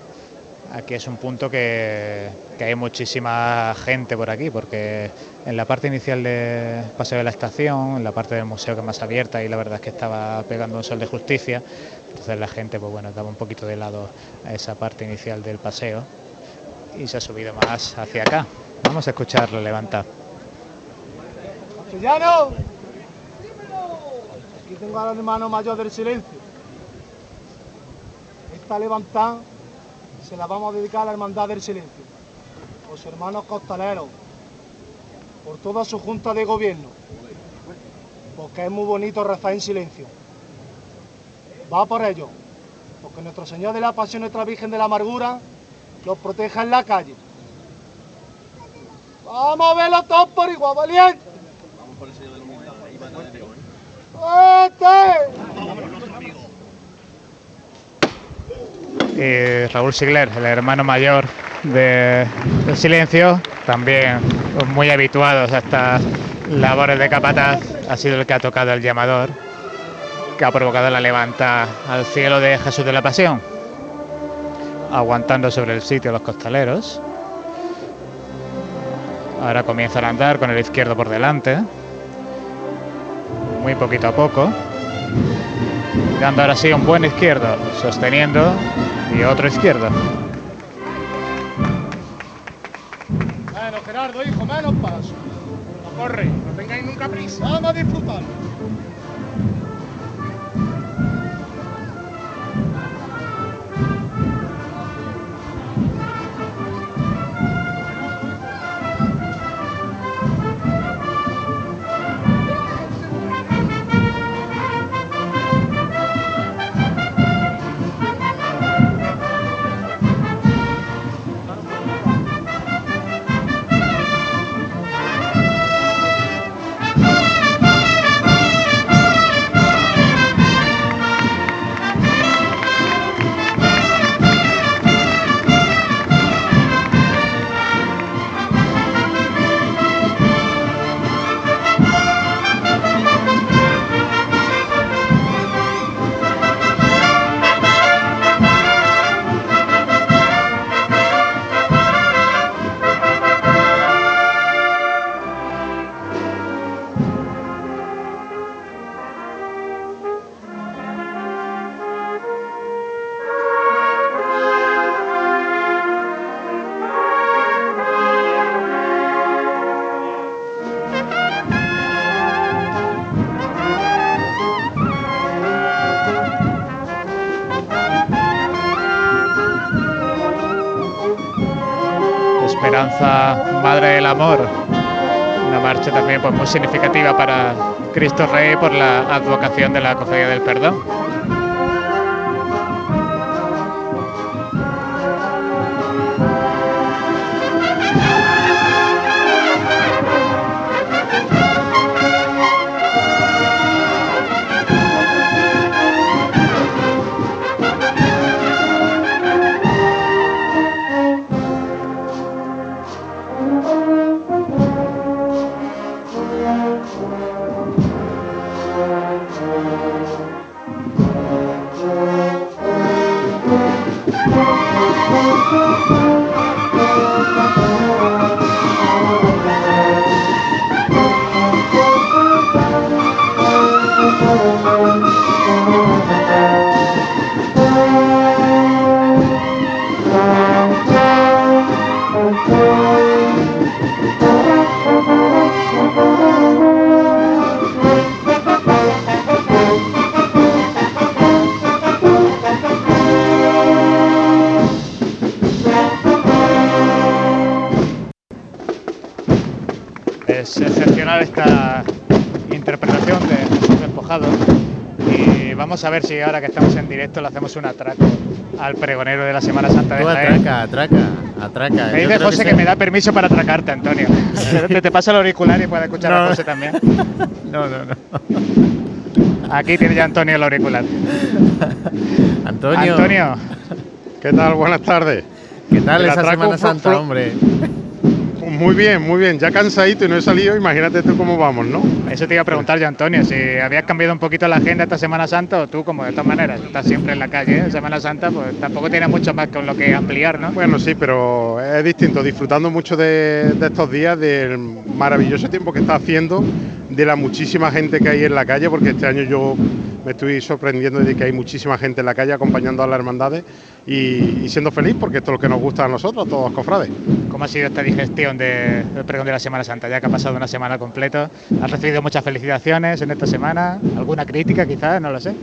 aquí es un punto que, hay muchísima gente por aquí, porque en la parte inicial del Paseo de la Estación, en la parte del museo que es más abierta, y la verdad es que estaba pegando un sol de justicia, entonces la gente pues bueno, daba un poquito de lado a esa parte inicial del paseo y se ha subido más hacia acá. Vamos a escucharlo, levanta. Castellano, aquí tengo al hermano mayor del silencio. Esta levantada se la vamos a dedicar a la hermandad del silencio, los hermanos costaleros, por toda su junta de gobierno, porque es muy bonito rezar en silencio. Va por ello, porque nuestro Señor de la Pasión, nuestra Virgen de la Amargura, los proteja en la calle. Vamos a verlo todos por igual, valiente. Vamos por el sello va Y Raúl Sigler, el hermano mayor de, del Silencio, también muy habituados a estas labores de capataz, ha sido el que ha tocado el llamador, que ha provocado la levanta al cielo de Jesús de la Pasión, aguantando sobre el sitio los costaleros. Ahora comienzan a andar con el izquierdo por delante. Muy poquito a poco. Dando ahora sí un buen izquierdo, sosteniendo y otro izquierdo. Menos Gerardo, hijo, menos paso. Corre, no tengáis nunca prisa. Vamos a disfrutar. Esperanza, Madre del Amor. Una marcha también pues, muy significativa para Cristo Rey por la advocación de la Cofradía del Perdón. Vamos a ver si ahora que estamos en directo le hacemos un atraco al pregonero de la Semana Santa de Tú Jaén. atraca, atraca, atraca. Me dice José que, se- me da permiso para atracarte, Antonio. te, te pasa el auricular y puedes escuchar a No. José también. No, no, no. Aquí tiene ya Antonio el auricular. Antonio. Antonio. ¿Qué tal? Buenas tardes. ¿Qué tal El esa Semana Santa, hombre? Muy bien, muy bien. Ya cansadito y no he salido, imagínate tú cómo vamos, ¿no? Eso te iba a preguntar yo, Antonio, si habías cambiado un poquito la agenda esta Semana Santa o tú, como de todas maneras, estás siempre en la calle, ¿eh? Semana Santa, pues tampoco tienes mucho más con lo que ampliar, ¿no? Bueno, sí, pero es distinto, disfrutando mucho de, de estos días, del maravilloso tiempo que está haciendo, de la muchísima gente que hay en la calle, porque este año yo me estoy sorprendiendo de que hay muchísima gente en la calle acompañando a las hermandades y, y siendo feliz, porque esto es lo que nos gusta a nosotros, todos los cofrades. ¿Cómo ha sido esta digestión de- del pregón de la Semana Santa? Ya que ha pasado una semana completa, ¿has recibido muchas felicitaciones en esta semana? ¿Alguna crítica quizás? No lo sé.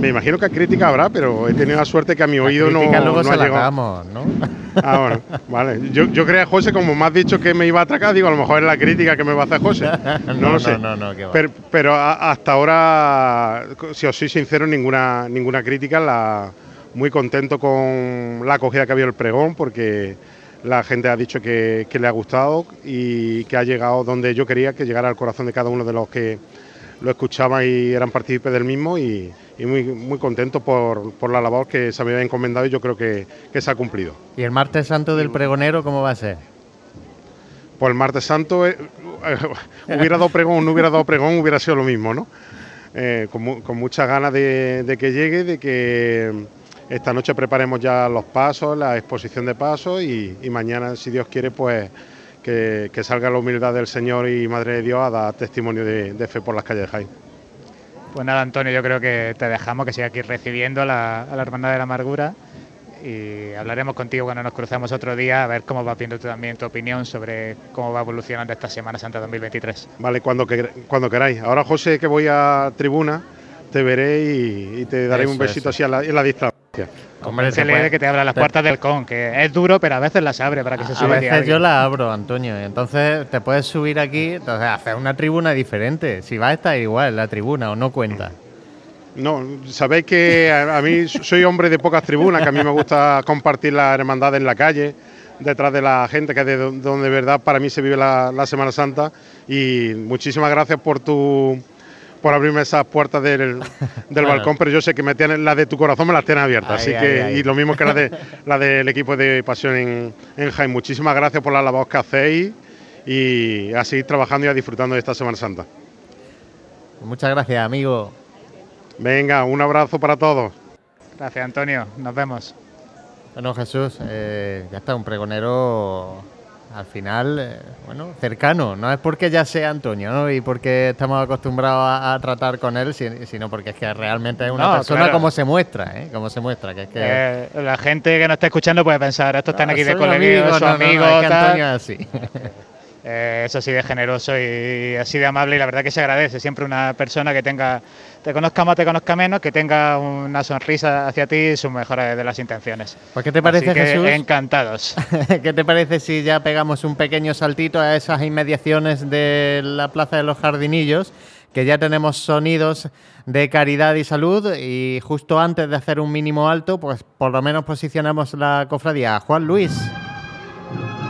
Me imagino que crítica habrá, pero he tenido la suerte que a mi oído no, luego no se ha la llegado. damos, ¿no? Ah, bueno, vale. Yo, yo creía, José, como me has dicho que me iba a atracar, digo, a lo mejor es la crítica que me va a hacer José. No, No, lo sé. no, no, que va. Pero, pero a- hasta ahora, si os soy sincero, ninguna, ninguna crítica. La, muy contento con la acogida que ha habido el pregón, porque la gente ha dicho que, que le ha gustado y que ha llegado donde yo quería que llegara al corazón de cada uno de los que lo escuchaban y eran partícipes del mismo y, y muy, muy contento por, por la labor que se me había encomendado y yo creo que, que se ha cumplido. ¿Y el martes santo del pregonero cómo va a ser? Pues el martes santo, eh, hubiera dado pregón, no hubiera dado pregón, hubiera sido lo mismo, ¿no? Eh, con, con muchas ganas de, de que llegue, de que esta noche preparemos ya los pasos, la exposición de pasos y, y mañana, si Dios quiere, pues que, que salga la humildad del Señor y Madre de Dios a dar testimonio de, de fe por las calles de Jaén. Pues nada, Antonio, yo creo que te dejamos que siga aquí recibiendo a la, a la Hermandad de la Amargura y hablaremos contigo cuando nos crucemos otro día a ver cómo vas viendo tú también tu opinión sobre cómo va evolucionando esta Semana Santa 2023. Vale, cuando, que- cuando queráis. Ahora, José, que voy a tribuna, te veré y, y te daré Eso, un besito eso. así a la, en la distancia. Convéncele de que te abra las te- puertas del con, que es duro, pero a veces las abre para que se A suba aquí veces yo alguien. la abro, Antonio. y Entonces te puedes subir aquí, entonces hacer una tribuna diferente. Si va a estar igual la tribuna o no cuenta. No, sabéis que a, a mí soy hombre de pocas tribunas, que a mí me gusta compartir la hermandad en la calle, detrás de la gente, que es de do- donde de verdad para mí se vive la, la Semana Santa. Y muchísimas gracias por tu por abrirme esas puertas del, del Bueno. balcón, pero yo sé que me tienes, las de tu corazón me las tienes abiertas, Ahí, así ahí, que ahí. y lo mismo que las de la del equipo de Pasión en, en Jaén. Muchísimas gracias por la labor que hacéis y a seguir trabajando y a disfrutando de esta Semana Santa. Muchas gracias, amigo. Venga, un abrazo para todos. Gracias, Antonio. Nos vemos. Bueno, Jesús, eh, ya está un pregonero al final, eh, bueno, cercano. No es porque ya sea Antonio, ¿no? Y porque estamos acostumbrados a, a tratar con él, si- sino porque es que realmente es una No, persona claro. como se muestra, ¿eh? Como se muestra, que es que... Eh, la gente que nos está escuchando puede pensar, estos están Ah, aquí de soy colegueo, amigo, su no, no, no, amigo, es que tal. Antonio es así. Eh, es así de generoso y así de amable y la verdad que se agradece siempre una persona que tenga, te conozca más, te conozca menos, que tenga una sonrisa hacia ti y sus mejores de las intenciones. Pues, ¿qué te parece, Así que Jesús? Encantados. ¿Qué te parece si ya pegamos un pequeño saltito a esas inmediaciones de la Plaza de los Jardinillos? Que ya tenemos sonidos de caridad y salud y justo antes de hacer un mínimo alto, pues por lo menos posicionamos la cofradía. Juan Luis.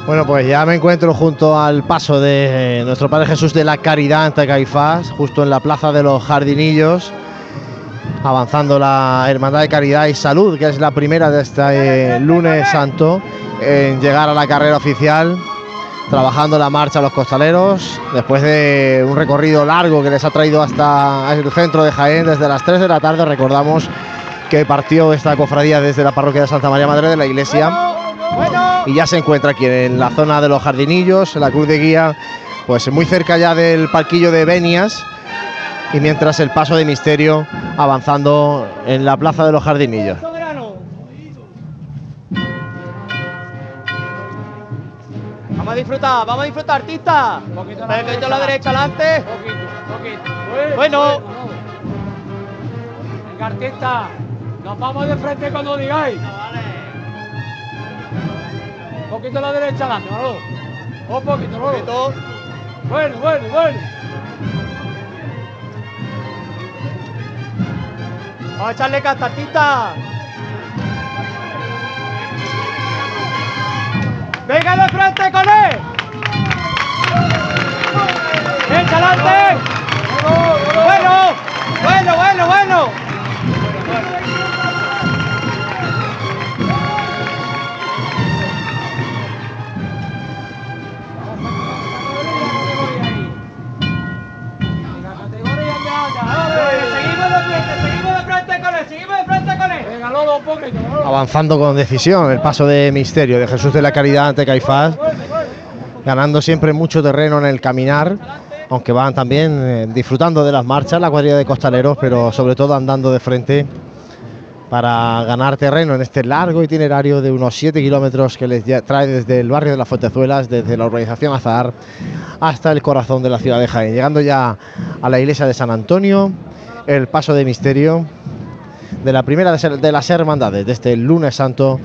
Bueno, pues ya me encuentro junto al paso de eh, nuestro Padre Jesús de la Caridad ante Caifás, justo en la Plaza de los Jardinillos, avanzando la Hermandad de Caridad y Salud, que es la primera de este eh, lunes santo en llegar a la carrera oficial, trabajando la marcha a los costaleros, después de un recorrido largo que les ha traído hasta el centro de Jaén desde las 3 de la tarde, recordamos que partió esta cofradía desde la parroquia de Santa María Madre de la Iglesia y ya se encuentra aquí en la zona de los jardinillos, en la cruz de guía, pues muy cerca ya del parquillo de Benias y mientras el paso de misterio avanzando en la plaza de los jardinillos. Vamos a disfrutar, vamos a disfrutar, artista. Poquito Poquito a la derecha adelante. Poquito. Bueno. Venga, artista. Nos vamos de frente cuando digáis. Un poquito a la derecha adelante, Manolo. Un poquito, Manolo. Bueno, bueno, bueno. Vamos a echarle casta, artista. ¡Venga de frente con él! ¡Echa adelante! ¡Bueno! ¡Bueno, bueno, bueno! Seguimos de frente con él, seguimos de frente con él. Venga, Lodo, un poquito. Avanzando con decisión el paso de Misterio de Jesús de la Caridad ante Caifás, ganando siempre mucho terreno en el caminar, aunque van también eh, disfrutando de las marchas la cuadrilla de costaleros, pero sobre todo andando de frente para ganar terreno en este largo itinerario de unos 7 kilómetros que les trae desde el barrio de las Fuentezuelas, desde la urbanización Azahar hasta el corazón de la ciudad de Jaén. Llegando ya a la iglesia de San Antonio, el paso de misterio de la primera de, las hermandades de este lunes santo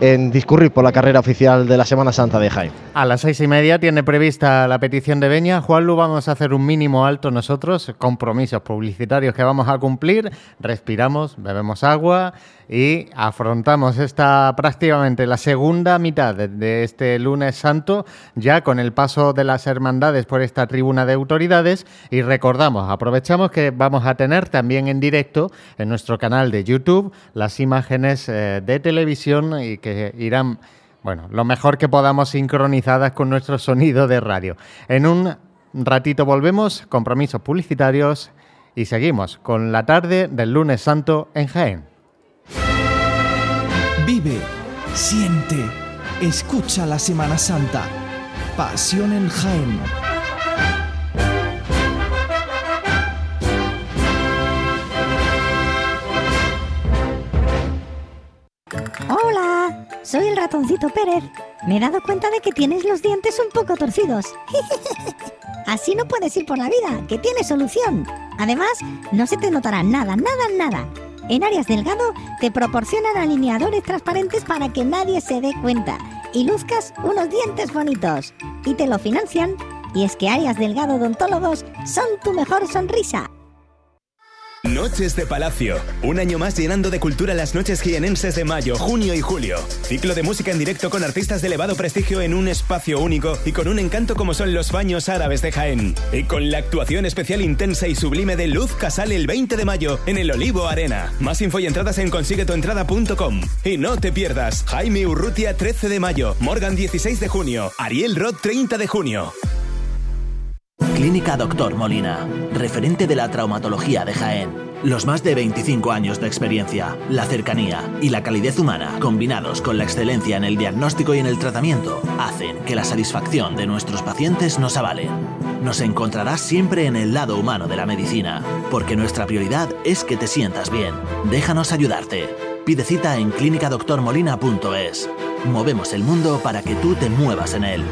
en discurrir por la carrera oficial de la Semana Santa de Jaén. A las seis y media tiene prevista la petición de Beña. Juanlu, vamos a hacer un mínimo alto nosotros, compromisos publicitarios que vamos a cumplir. Respiramos, bebemos agua y afrontamos esta prácticamente la segunda mitad de, este lunes santo, ya con el paso de las hermandades por esta tribuna de autoridades. Y recordamos, aprovechamos que vamos a tener también en directo en nuestro canal de YouTube las imágenes eh, de televisión y que irán bueno, lo mejor que podamos sincronizadas con nuestro sonido de radio. En un ratito volvemos, compromisos publicitarios y seguimos con la tarde del lunes santo en Jaén. Vive, siente, escucha la Semana Santa. Pasión en Jaén. Hola, soy el ratoncito Pérez. Me he dado cuenta de que tienes los dientes un poco torcidos. Así no puedes ir por la vida, que tiene solución. Además, no se te notará nada, nada, nada. En Áreas Delgado te proporcionan alineadores transparentes para que nadie se dé cuenta y luzcas unos dientes bonitos. Y te lo financian. Y es que Áreas Delgado Odontólogos son tu mejor sonrisa. Noches de Palacio. Un año más llenando de cultura las noches jienenses de mayo, junio y julio. Ciclo de música en directo con artistas de elevado prestigio en un espacio único y con un encanto como son los baños árabes de Jaén. Y con la actuación especial intensa y sublime de Luz Casal el 20 de mayo en el Olivo Arena. Más info y entradas en consiguetuentrada.com. Y no te pierdas Jaime Urrutia 13 de mayo, Morgan 16 de junio, Ariel Roth 30 de junio. Clínica Doctor Molina, referente de la traumatología de Jaén. Los más de 25 años de experiencia, la cercanía y la calidez humana, combinados con la excelencia en el diagnóstico y en el tratamiento, hacen que la satisfacción de nuestros pacientes nos avalen. Nos encontrarás siempre en el lado humano de la medicina, porque nuestra prioridad es que te sientas bien. Déjanos ayudarte. Pide cita en clinicadoctormolina.es. Movemos el mundo para que tú te muevas en él.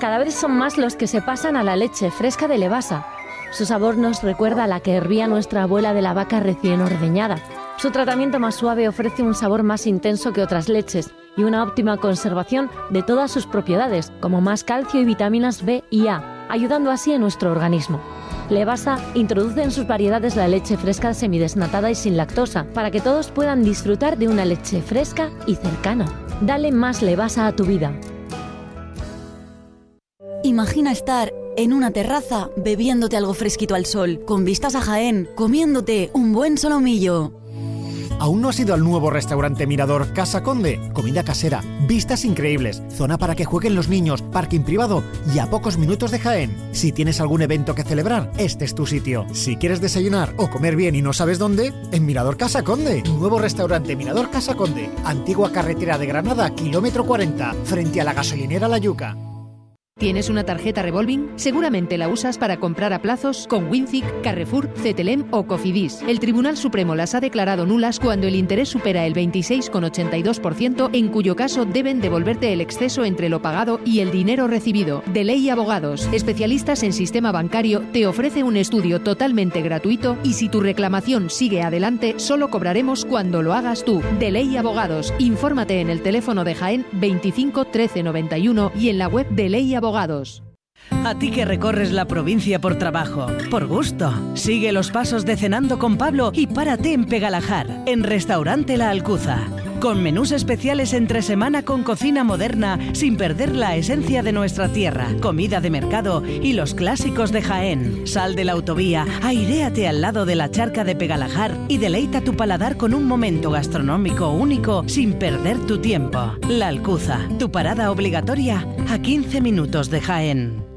Cada vez son más los que se pasan a la leche fresca de Levasa. Su sabor nos recuerda a la que hervía nuestra abuela de la vaca recién ordeñada. Su tratamiento más suave ofrece un sabor más intenso que otras leches y una óptima conservación de todas sus propiedades, como más calcio y vitaminas B y A, ayudando así a nuestro organismo. Levasa introduce en sus variedades la leche fresca semidesnatada y sin lactosa, para que todos puedan disfrutar de una leche fresca y cercana. Dale más Levasa a tu vida. Imagina estar en una terraza bebiéndote algo fresquito al sol, con vistas a Jaén, comiéndote un buen solomillo. ¿Aún no has ido al nuevo restaurante Mirador Casa Conde? Comida casera, vistas increíbles, zona para que jueguen los niños, parking privado y a pocos minutos de Jaén. Si tienes algún evento que celebrar, este es tu sitio. Si quieres desayunar o comer bien y no sabes dónde, en Mirador Casa Conde. Nuevo restaurante Mirador Casa Conde. Antigua carretera de Granada, kilómetro 40, frente a la gasolinera La Yuca. ¿Tienes una tarjeta revolving? Seguramente la usas para comprar a plazos con Winzic, Carrefour, Cetelem o Cofidis. El Tribunal Supremo las ha declarado nulas cuando el interés supera el 26,82%, en cuyo caso deben devolverte el exceso entre lo pagado y el dinero recibido. De Ley Abogados, especialistas en sistema bancario, te ofrece un estudio totalmente gratuito y si tu reclamación sigue adelante, solo cobraremos cuando lo hagas tú. De Ley Abogados, infórmate en el teléfono de Jaén 25 13 91 y en la web de Ley A ti que recorres la provincia por trabajo, por gusto, sigue los pasos de Cenando con Pablo y párate en Pegalajar, en Restaurante La Alcuza. Con menús especiales entre semana con cocina moderna, sin perder la esencia de nuestra tierra, comida de mercado y los clásicos de Jaén. Sal de la autovía, airéate al lado de la charca de Pegalajar y deleita tu paladar con un momento gastronómico único sin perder tu tiempo. La Alcuza, tu parada obligatoria a 15 minutos de Jaén.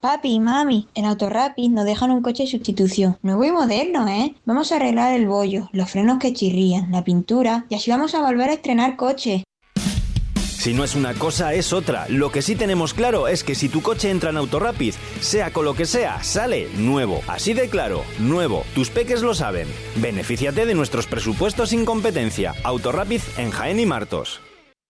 Papi, mami, en Autorapid nos dejan un coche de sustitución. Nuevo y moderno, ¿eh? Vamos a arreglar el bollo, los frenos que chirrían, la pintura y así vamos a volver a estrenar coche. Si no es una cosa, es otra. Lo que sí tenemos claro es que si tu coche entra en Autorapid, sea con lo que sea, sale nuevo. Así de claro, nuevo. Tus peques lo saben. Benefíciate de nuestros presupuestos sin competencia. Autorapid en Jaén y Martos.